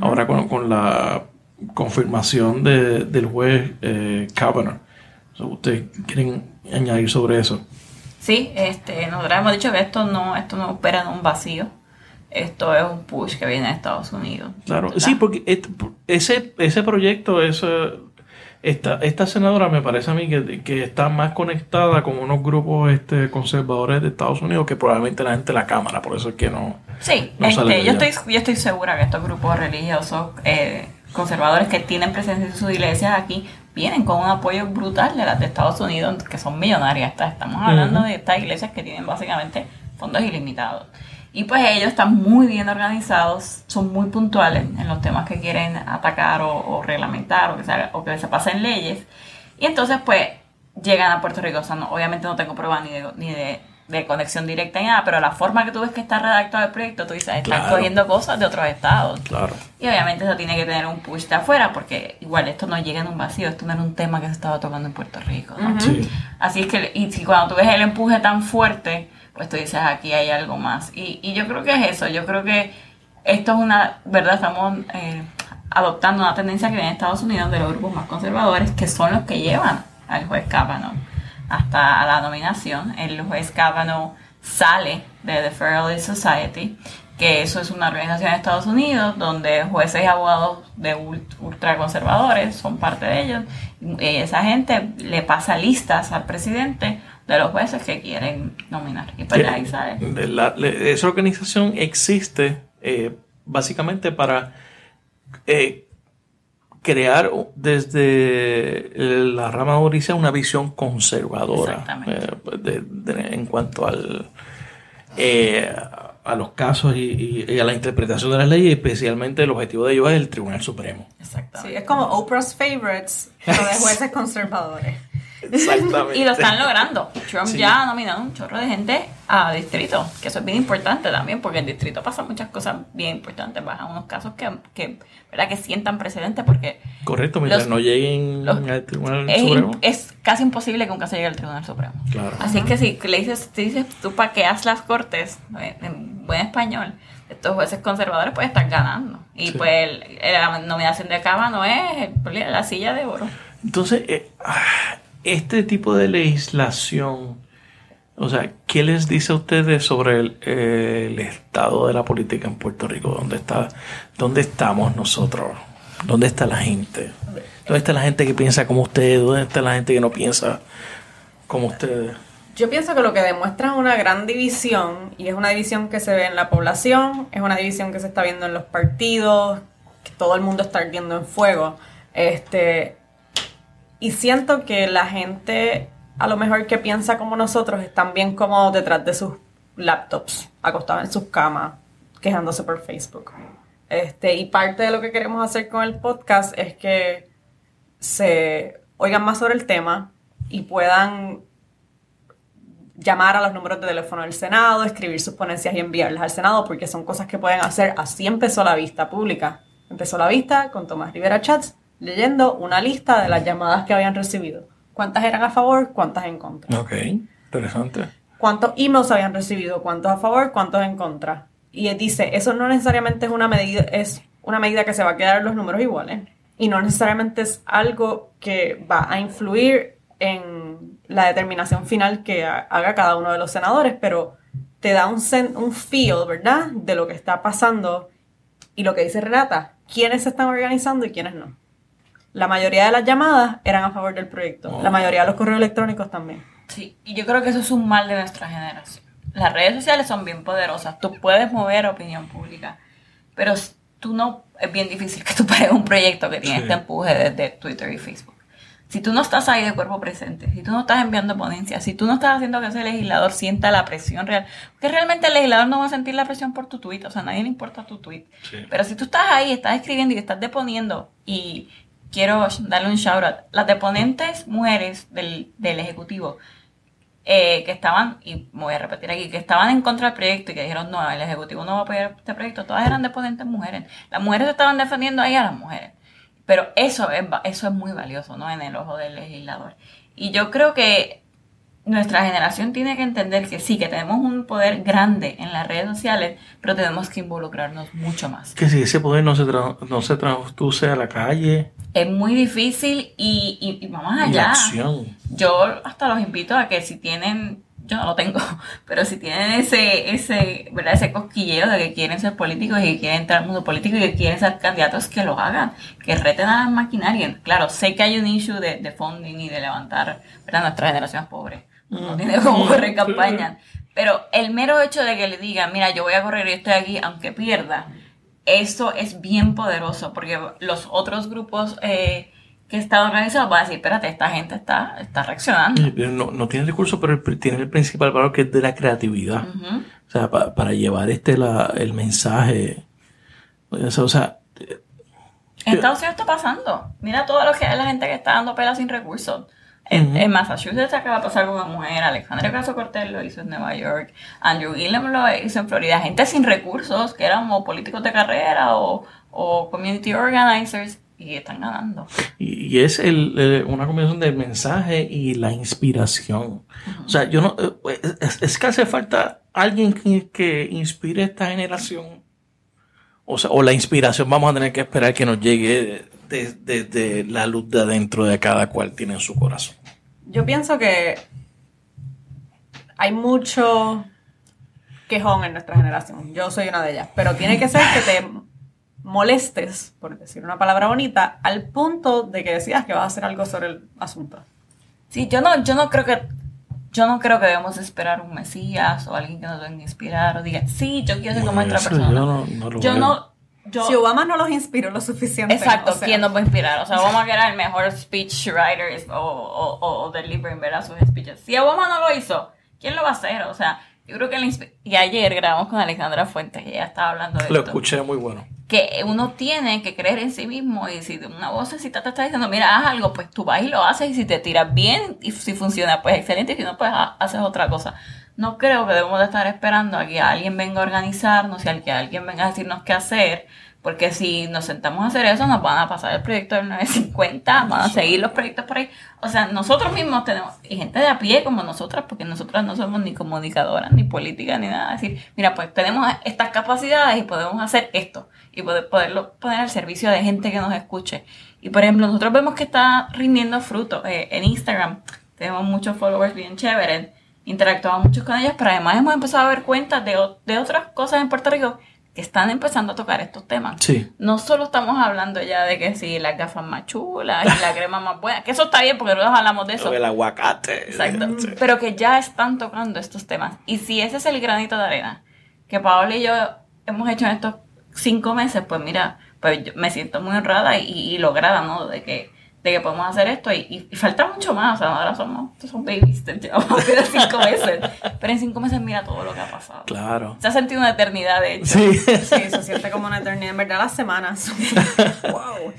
Ahora con, con la confirmación de- del juez eh, Kavanaugh. ¿Ustedes quieren añadir sobre eso? Sí, este, nosotros hemos dicho que esto no, esto no opera en un vacío. Esto es un push que viene de Estados Unidos. Claro, ¿verdad? sí, porque ese, ese proyecto, ese- esta, esta senadora me parece a mí que, que está más conectada con unos grupos este, conservadores de Estados Unidos que probablemente la gente de la Cámara, por eso es que no... Sí, no este, yo, estoy, yo estoy segura que estos grupos religiosos eh, conservadores que tienen presencia en sus iglesias aquí vienen con un apoyo brutal de las de Estados Unidos, que son millonarias. Estamos hablando de estas iglesias que tienen básicamente fondos ilimitados. Y pues ellos están muy bien organizados, son muy puntuales en los temas que quieren atacar o, o reglamentar o que, se o que se pasen leyes. Y entonces pues llegan a Puerto Rico. O sea, no- obviamente no tengo prueba ni de, ni de, de conexión directa ni nada, pero la forma que tú ves que está redactado el proyecto, tú dices, están Claro. cogiendo cosas de otros estados. Claro. Y obviamente eso tiene que tener un push de afuera, porque igual esto no llega en un vacío, esto no era un tema que se estaba tocando en Puerto Rico. ¿no? Sí. Así es que, y si cuando tú ves el empuje tan fuerte, pues tú dices, aquí hay algo más. Y, y yo creo que es eso, yo creo que esto es una, ¿verdad? Estamos eh, adoptando una tendencia que viene de Estados Unidos de los grupos más conservadores, que son los que llevan al juez Kavanaugh hasta la nominación. El juez Kavanaugh sale de The Federalist Society, que eso es una organización de Estados Unidos donde jueces y abogados de ult- ultraconservadores son parte de ellos. Esa gente le pasa listas al presidente de los jueces que quieren nominar. Y pues de ahí sale. De la- le- esa organización existe eh, básicamente para eh, crear desde la rama judicial una visión conservadora eh, pues, de- de- en cuanto al eh, a los casos y, y- y a la interpretación de las leyes, especialmente el objetivo de ellos es el Tribunal Supremo. Exactamente. Sí, es como Oprah's Favorites, pero de jueces conservadores. Exactamente. Y lo están logrando. Trump Sí. ya ha nominado un chorro de gente a distrito, que eso es bien importante también, porque en distrito pasan muchas cosas bien importantes, bajan unos casos que, que, ¿verdad? que sientan precedentes, porque Correcto, mientras Los- no lleguen los- al Tribunal es, Supremo. es casi imposible que un caso llegue al Tribunal Supremo. Claro. Así es que si le dices, si dices tú para que haz las cortes, en- en buen español, estos jueces conservadores pues están ganando. Y Sí. pues el- la nominación de Cava es el- la silla de oro. Entonces, eh, ah, este tipo de legislación, o sea, ¿qué les dice a ustedes sobre el, estado de la política en Puerto Rico? ¿Dónde está, dónde estamos nosotros? ¿Dónde está la gente? ¿Dónde está la gente que piensa como ustedes? ¿Dónde está la gente que no piensa como ustedes? Yo pienso que lo que demuestra es una gran división, y es una división que se ve en la población, es una división que se está viendo en los partidos, que todo el mundo está ardiendo en fuego. Este, y siento que la gente, a lo mejor que piensa como nosotros, están bien cómodos detrás de sus laptops, acostados en sus camas, quejándose por Facebook. Este, y parte de lo que queremos hacer con el podcast es que se oigan más sobre el tema y puedan llamar a los números de teléfono del Senado, escribir sus ponencias y enviarlas al Senado, porque son cosas que pueden hacer. Así empezó la vista pública. Empezó la vista con Tomás Rivera Chats leyendo una lista de las llamadas que habían recibido. ¿Cuántas eran a favor? ¿Cuántas en contra? Ok, interesante. cuántos emails habían recibido, cuántos a favor, cuántos en contra. Y él dice, eso no necesariamente es una medida, es una medida que se va a quedar los números iguales. Y no necesariamente es algo que va a influir en la determinación final que ha- haga cada uno de los senadores, pero te da un, sen- un feel, ¿verdad? De lo que está pasando y lo que dice Renata, quiénes se están organizando y quiénes no. La mayoría de las llamadas eran a favor del proyecto, la mayoría de los correos electrónicos también. Sí, y yo creo que eso es un mal de nuestra generación. Las redes sociales son bien poderosas, tú puedes mover opinión pública, pero tú no, es bien difícil que tú pares un proyecto que tiene Sí. este empuje desde Twitter y Facebook. Si tú no estás ahí de cuerpo presente, si tú no estás enviando ponencias, si tú no estás haciendo que ese legislador sienta la presión real, porque realmente el legislador no va a sentir la presión por tu tweet, o sea, a nadie le importa tu tweet. Sí. Pero si tú estás ahí, estás escribiendo y estás deponiendo, y quiero darle un shout out, las deponentes mujeres del, del Ejecutivo eh, que estaban, y me voy a repetir aquí, que estaban en contra del proyecto y que dijeron, no, el Ejecutivo no va a apoyar este proyecto, todas eran deponentes mujeres. Las mujeres estaban defendiendo ahí a las mujeres. Pero eso es, eso es muy valioso, ¿no? En el ojo del legislador. Y yo creo que nuestra generación tiene que entender que sí, que tenemos un poder grande en las redes sociales, pero tenemos que involucrarnos mucho más. Que si ese poder no se, tra no se traduce a la calle. Es muy difícil y, y, y vamos allá. Yo hasta los invito a que si tienen, yo no lo tengo, pero si tienen ese, ese, ¿verdad? ese cosquilleo de que quieren ser políticos y que quieren entrar al mundo político y que quieren ser candidatos, que lo hagan, que reten a las maquinarias. Claro, sé que hay un issue de, de funding y de levantar, ¿verdad? Nuestra generación es pobre no tiene como correr campaña. Pero el mero hecho de que le digan, mira, yo voy a correr y estoy aquí, aunque pierda, eso es bien poderoso, porque los otros grupos eh, que están organizados van a decir, espérate, esta gente está, está reaccionando. No, no tiene recursos, pero tiene el principal valor que es de la creatividad. O sea, para llevar este la, el mensaje. O sea, en Estados Unidos está pasando. Mira todo lo que la gente que está dando pelas sin recursos. En, Massachusetts acaba de pasar con una mujer, Alexandra Caso Cortés lo hizo en Nueva York, Andrew Gillum lo hizo en Florida, gente sin recursos, que eran o políticos de carrera o, community organizers, y están ganando. Y, es el, una combinación del mensaje y la inspiración. O sea, yo no, eh, es, que hace falta alguien que, inspire esta generación. O sea, o la inspiración vamos a tener que esperar que nos llegue desde la luz de adentro de cada cual tiene en su corazón. Yo pienso que hay mucho quejón en nuestra generación. Yo soy una de ellas. Pero tiene que ser que te molestes, por decir una palabra bonita, al punto de que decidas que vas a hacer algo sobre el asunto. Sí, yo no, yo no creo que yo no creo que debemos esperar un mesías o alguien que nos venga a inspirar o diga, sí, yo quiero ser como otra persona. Yo no, no yo no si Obama no los inspiró lo suficiente. Exacto, ¿quién nos va a inspirar? O sea, Obama que era el mejor speechwriter o, o, o, o delivery, ¿verdad? Sus speeches. Si Obama no lo hizo, ¿quién lo va a hacer? O sea, yo creo que la Y ayer grabamos con Alexandra Fuentes y ella estaba hablando de Lo escuché muy bueno. Que uno tiene que creer en sí mismo y si una voz te está diciendo, mira, haz algo, pues tú vas y lo haces y si te tiras bien y si funciona, pues excelente y si no, pues haces otra cosa. No creo que debemos de estar esperando a que alguien venga a organizarnos y a que alguien venga a decirnos qué hacer porque si nos sentamos a hacer eso, nos van a pasar el proyecto del 950, van a seguir los proyectos por ahí. O sea, nosotros mismos tenemos, y gente de a pie como nosotras, porque nosotras no somos ni comunicadoras, ni políticas, ni nada. Decir, mira, pues tenemos estas capacidades y podemos hacer esto. Y poder, poderlo poner al servicio de gente que nos escuche. Y por ejemplo, nosotros vemos que está rindiendo fruto. Eh, en Instagram tenemos muchos followers bien chéveres, interactuamos mucho con ellos, pero además hemos empezado a ver cuentas de, de otras cosas en Puerto Rico que están empezando a tocar estos temas. Sí. No solo estamos hablando ya de que si las gafas más chulas y la crema más buena, que eso está bien porque nosotros hablamos de eso. El aguacate. Exacto. Pero que ya están tocando estos temas. Y si ese es el granito de arena que Paola y yo hemos hecho en estos cinco meses, pues mira, pues me siento muy honrada y, y lograda, ¿no? De que de que podemos hacer esto y, falta mucho más, o sea, ahora somos, son babies, llevamos cinco meses, pero en cinco meses mira todo lo que ha pasado. Claro. Se ha sentido una eternidad, de hecho. Sí, sí se siente como una eternidad, en verdad las semanas. wow.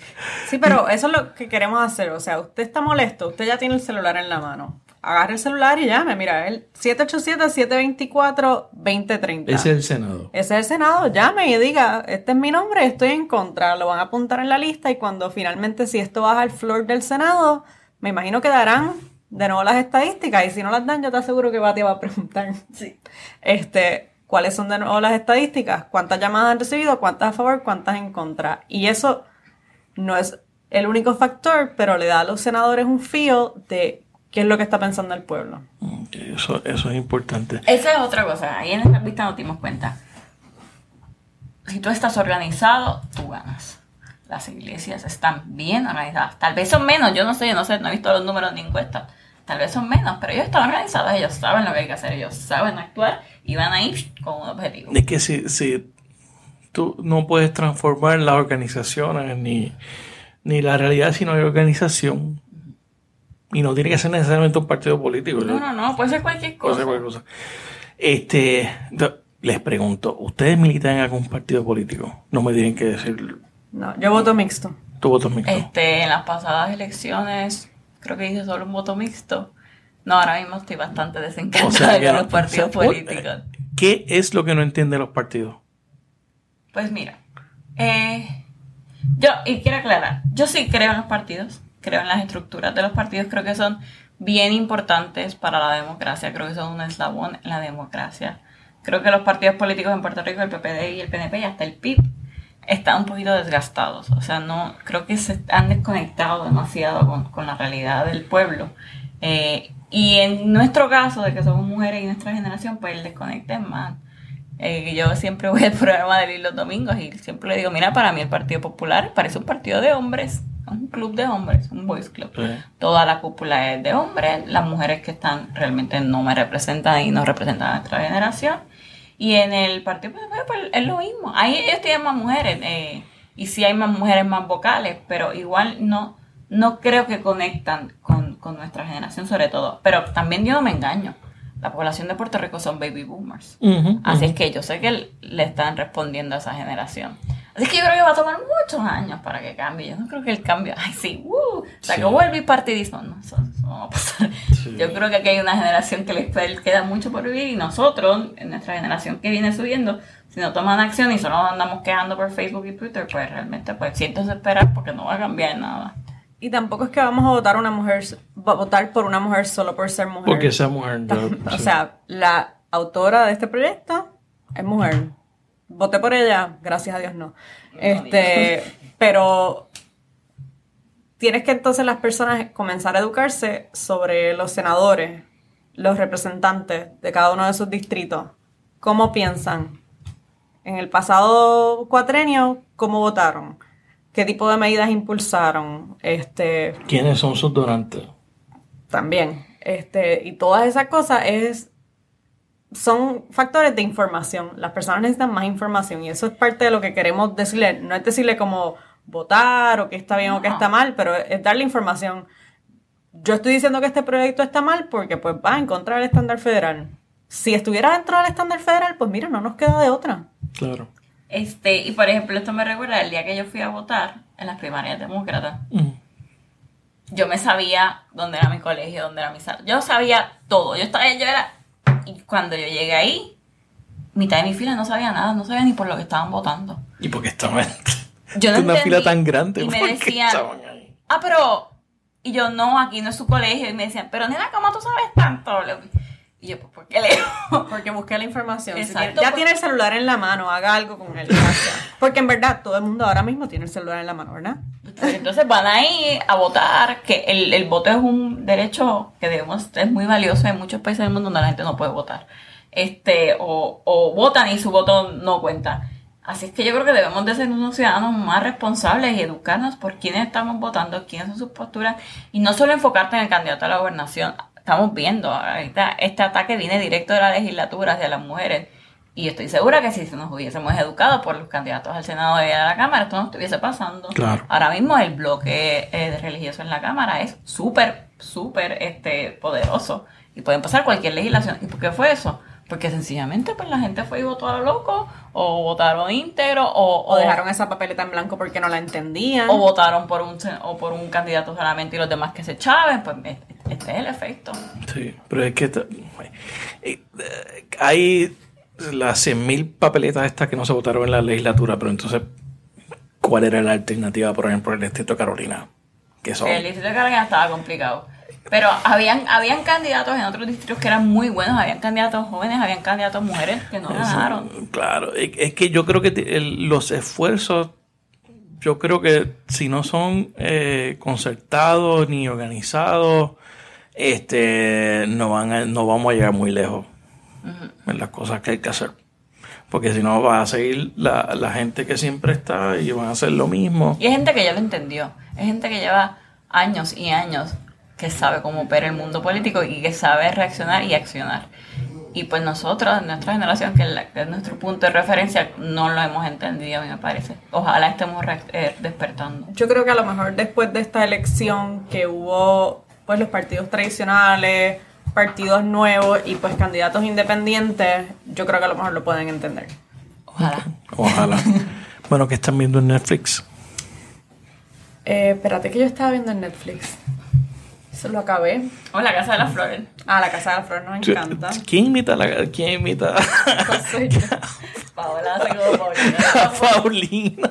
Sí, pero eso es lo que queremos hacer, o sea, usted está molesto, usted ya tiene el celular en la mano agarre el celular y llame. Mira, el 787-724-2030. Ese es el Senado. Ese es el Senado. Llame y diga, este es mi nombre, estoy en contra. Lo van a apuntar en la lista y cuando finalmente, si esto baja al floor del Senado, me imagino que darán de nuevo las estadísticas. Y si no las dan, yo te aseguro que Bati va a preguntar. Sí. Este, ¿cuáles son de nuevo las estadísticas? ¿Cuántas llamadas han recibido? ¿Cuántas a favor? ¿Cuántas en contra? Y eso no es el único factor, pero le da a los senadores un feel de qué es lo que está pensando el pueblo. Eso, eso es importante. Esa es otra cosa. Ahí en esta vista nos dimos cuenta. Si tú estás organizado, tú ganas. Las iglesias están bien organizadas. Tal vez son menos, yo no sé, yo no sé, no he visto los números ni encuestas. Tal vez son menos, pero ellos están organizados, ellos saben lo que hay que hacer, ellos saben actuar y van a ir con un objetivo. Es que si, si tú no puedes transformar las organizaciones ni, ni la realidad si no hay organización, y no tiene que ser necesariamente un partido político. No, no, no, puede ser cualquier cosa. Puede ser cualquier cosa. Este, les pregunto, ¿ustedes militan en algún partido político? No me tienen que decir. No, yo voto mixto. ¿Tú votas mixto? Este, en las pasadas elecciones, creo que hice solo un voto mixto. No, ahora mismo estoy bastante desencantada O sea, con los partidos o sea, políticos. ¿Qué es lo que no entienden los partidos? Pues mira, eh, yo, y quiero aclarar, yo sí creo en los partidos, creo en las estructuras de los partidos, creo que son bien importantes para la democracia, creo que son un eslabón en la democracia. Creo que los partidos políticos en Puerto Rico, el PPD y el PNP y hasta el PIB, están un poquito desgastados. O sea, no creo que se han desconectado demasiado con, con la realidad del pueblo. Eh, y en nuestro caso, de que somos mujeres y nuestra generación, pues el desconecte es más. Eh, yo siempre voy al programa de los domingos y siempre le digo, mira, para mí el Partido Popular parece un partido de hombres, un club de hombres, un boys club. Sí. Toda la cúpula es de hombres, las mujeres que están realmente no me representan y no representan a nuestra generación. Y en el Partido Popular pues, es lo mismo. Ahí ellos tienen más mujeres eh, y sí hay más mujeres más vocales, pero igual no, no creo que conectan con, con nuestra generación sobre todo. Pero también yo no me engaño. La población de Puerto Rico son baby boomers. Así es que yo sé que le están respondiendo a esa generación. Así que yo creo que va a tomar muchos años para que cambie. Yo no creo que el cambio, ay sí, uh, se Sí. acabó el bipartidismo. No, eso, eso no va a pasar. Sí. Yo creo que aquí hay una generación que les queda- mucho por vivir y nosotros, en nuestra generación que viene subiendo, si no toman acción y solo nos andamos quejando por Facebook y Twitter, pues realmente pues a esperar porque no va a cambiar nada. Y tampoco es que vamos a votar una mujer, va- votar por una mujer solo por ser mujer. Porque esa mujer. O sea, la autora de este proyecto es mujer. Voté por ella, gracias a Dios no. Este, pero tienes que entonces las personas comenzar a educarse sobre los senadores, los representantes de cada uno de sus distritos. ¿Cómo piensan? En el pasado cuatrenio, ¿cómo votaron? ¿Qué tipo de medidas impulsaron? Este, ¿Quiénes son sus donantes? también. Este, y todas esas cosas es son factores de información. Las personas necesitan más información y eso es parte de lo que queremos decirle. No es decirle como votar o que está bien o que está mal, pero es darle información. Yo estoy diciendo que este proyecto está mal porque pues va en contra del estándar federal. Si estuviera dentro del estándar federal, pues mira, no nos queda de otra. Claro. Este, y por ejemplo, esto me recuerda el día que yo fui a votar en las primarias demócratas. Mm. yo me sabía dónde era mi colegio, dónde era mi sala. Yo sabía todo. Yo estaba, yo era. Y cuando yo llegué ahí, mitad de mi fila no sabía nada, no sabía ni por lo que estaban votando. ¿Y por qué estaban? Yo no una entendí. fila tan grande. Y me ¿por qué decían, estaban ahí? ah, pero. Y yo, no, aquí no es su colegio. Y me decían, pero nena, ¿cómo tú sabes tanto? Y yo, pues, ¿por qué leo? Porque busqué la información. Si Exacto, tiene- ya pues- tiene el celular en la mano, haga algo con él. Porque en verdad todo el mundo ahora mismo tiene el celular en la mano, ¿verdad? Entonces van ahí a votar, que el, el voto es un derecho que debemos, es muy valioso en muchos países del mundo donde la gente no puede votar. Este, o, o votan y su voto no cuenta. Así es que yo creo que debemos de ser unos ciudadanos más responsables y educarnos por quiénes estamos votando, quiénes son sus posturas, y no solo enfocarte en el candidato a la gobernación. Estamos viendo, ahorita este ataque viene directo de la legislatura hacia las mujeres. Y estoy segura que si nos hubiésemos educado por los candidatos al Senado y a la Cámara, esto no estuviese pasando. Claro. Ahora mismo el bloque eh, religioso en la Cámara es súper, súper este, poderoso. Y pueden pasar cualquier legislación. ¿Y por qué fue eso? Porque sencillamente pues la gente fue y votó a lo loco, o votaron íntegro, o, O dejaron esa papeleta en blanco porque no la entendían. o votaron por un o por un candidato solamente y los demás que se echaven. Pues este este es el efecto. Sí, pero es que eh, hay las 100.000 papeletas estas que no se votaron en la legislatura, pero entonces, ¿cuál era la alternativa, por ejemplo, el distrito de Carolina? Que son, El distrito de Carolina estaba complicado. Pero habían, habían candidatos en otros distritos que eran muy buenos, habían candidatos jóvenes, habían candidatos mujeres que no ganaron. Claro, es, que yo creo que los esfuerzos, yo creo que si no son eh, concertados ni organizados, este, no, van a- no vamos a llegar muy lejos en las cosas que hay que hacer. Porque si no, va a seguir la, la gente que siempre está y van a hacer lo mismo. Y hay gente que ya lo entendió. Hay gente que lleva años y años que sabe cómo opera el mundo político y que sabe reaccionar y accionar. Y pues nosotros, nuestra generación, que es, la- que es nuestro punto de referencia, no lo hemos entendido, a mí me parece. Ojalá estemos eh, despertando. Yo creo que a lo mejor después de esta elección que hubo pues los partidos tradicionales, partidos nuevos y pues candidatos independientes, yo creo que a lo mejor lo pueden entender. Ojalá. Ojalá. bueno, que están viendo en Netflix. Eh, espérate que yo estaba viendo en Netflix. Se lo acabé. O La Casa de las Flores. Ah, la Casa de las Flores nos encanta. ¿Quién imita a la ¿Quién imita. Paola hace como Paulina. Paulina?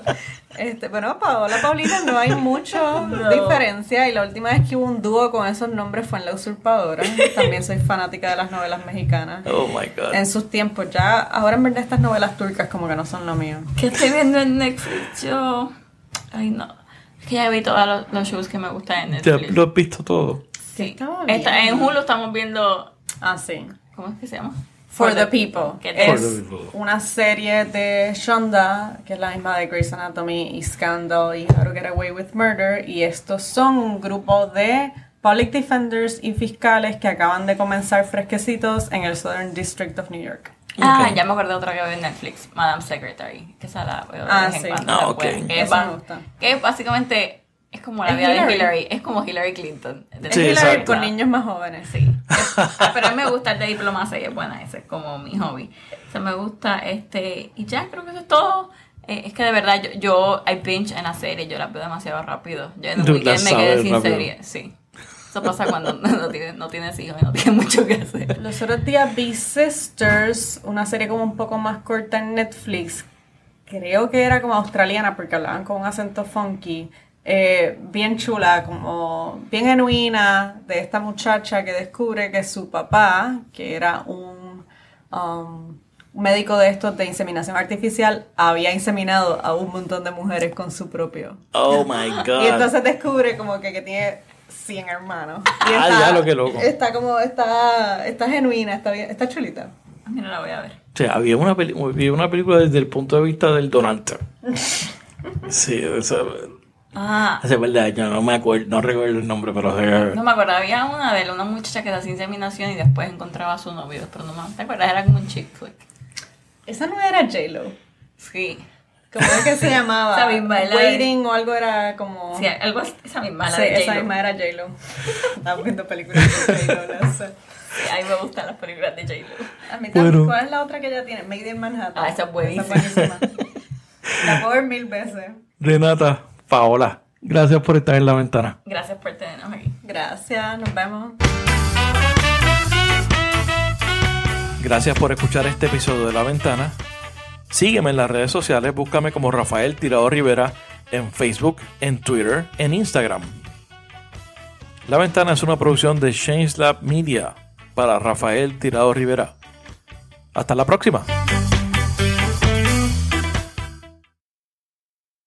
Este, bueno, Paola, Paulina, no hay mucho No. diferencia. Y la última vez que hubo un dúo con esos nombres fue en La Usurpadora. También soy fanática de las novelas mexicanas. Oh my god. En sus tiempos, ya, ahora en verdad estas novelas turcas como que no son lo mío. ¿Qué estoy viendo en Netflix? Yo. Ay, no. Es que ya vi todos los, los shows que me gustan en ¿Ya Netflix. lo has visto todo? Sí. Bien. en Hulu estamos viendo. Ah, sí. ¿Cómo es que se llama? For the People. Que For Es the People. una serie de Shonda, que es la misma de Grey's Anatomy y Scandal y How to Get Away with Murder. Y estos son un grupo de public defenders y fiscales que acaban de comenzar fresquecitos en el Southern District of New York. Ah, Ok. ya me acordé de otra que veo en Netflix, Madame Secretary, que esa la veo de Ah, vez en sí. cuando, Ah, la ok. puedo- Que, es que es básicamente es como la Es vida Hillary. de Hillary, es como Hillary Clinton. Es Sí, Hillary exacto. con niños más jóvenes. Sí. Pero a mí me gusta el de diplomacia y es buena, ese es como mi hobby. O sea, me gusta este. Y ya, creo que eso es todo. Eh, es que de verdad, yo, yo I binge en la serie, yo la veo demasiado rápido. Yo en un weekend me quedé sin rápido. serie, sí. Eso pasa cuando no tienes, no tienes hijos y no tienes mucho que hacer. Los otros días vi Sisters, una serie como un poco más corta en Netflix. Creo que era como australiana porque hablaban con un acento funky. Eh, bien chula, como bien genuina, de esta muchacha que descubre que su papá, que era un um, médico de estos de inseminación artificial, había inseminado a un montón de mujeres con su propio. Oh my god. Y entonces descubre como que, que tiene 100 hermanos. Y Ah, ya lo que loco. Está como, está, está genuina, está bien, está chulita. A mí no la voy a ver. O sea, había una, peli- había una película desde el punto de vista del donante. Sí, eso, Ah, hace verdad, yo no me acuerdo, no recuerdo el nombre, pero sé- no me acuerdo, había una de él, una muchacha que hacía inseminación y después encontraba a su novio, pero no me ¿te acuerdas? Era como un chick flick. Esa no era J-Lo. Sí. ¿Cómo es que se llamaba? Esa misma, Waiting o algo era como... Sí, algo así, esa misma, la Sí, de esa misma era J-Lo. Estaba viendo películas de J-Lo, no sé. Sí, a mí me gustan las películas de J-Lo. A mí también, Bueno. ¿cuál es la otra que ella tiene? Made in Manhattan. Ah, esa es buenísima. buenísima. La puedo ver mil veces. Renata, Paola, gracias por estar en la ventana. Gracias por tenernos aquí. Gracias, nos vemos. Gracias por escuchar este episodio de La Ventana. Sígueme en las redes sociales, búscame como Rafael Tirado Rivera en Facebook, en Twitter, en Instagram. La Ventana es una producción de Change Lab Media para Rafael Tirado Rivera. Hasta la próxima.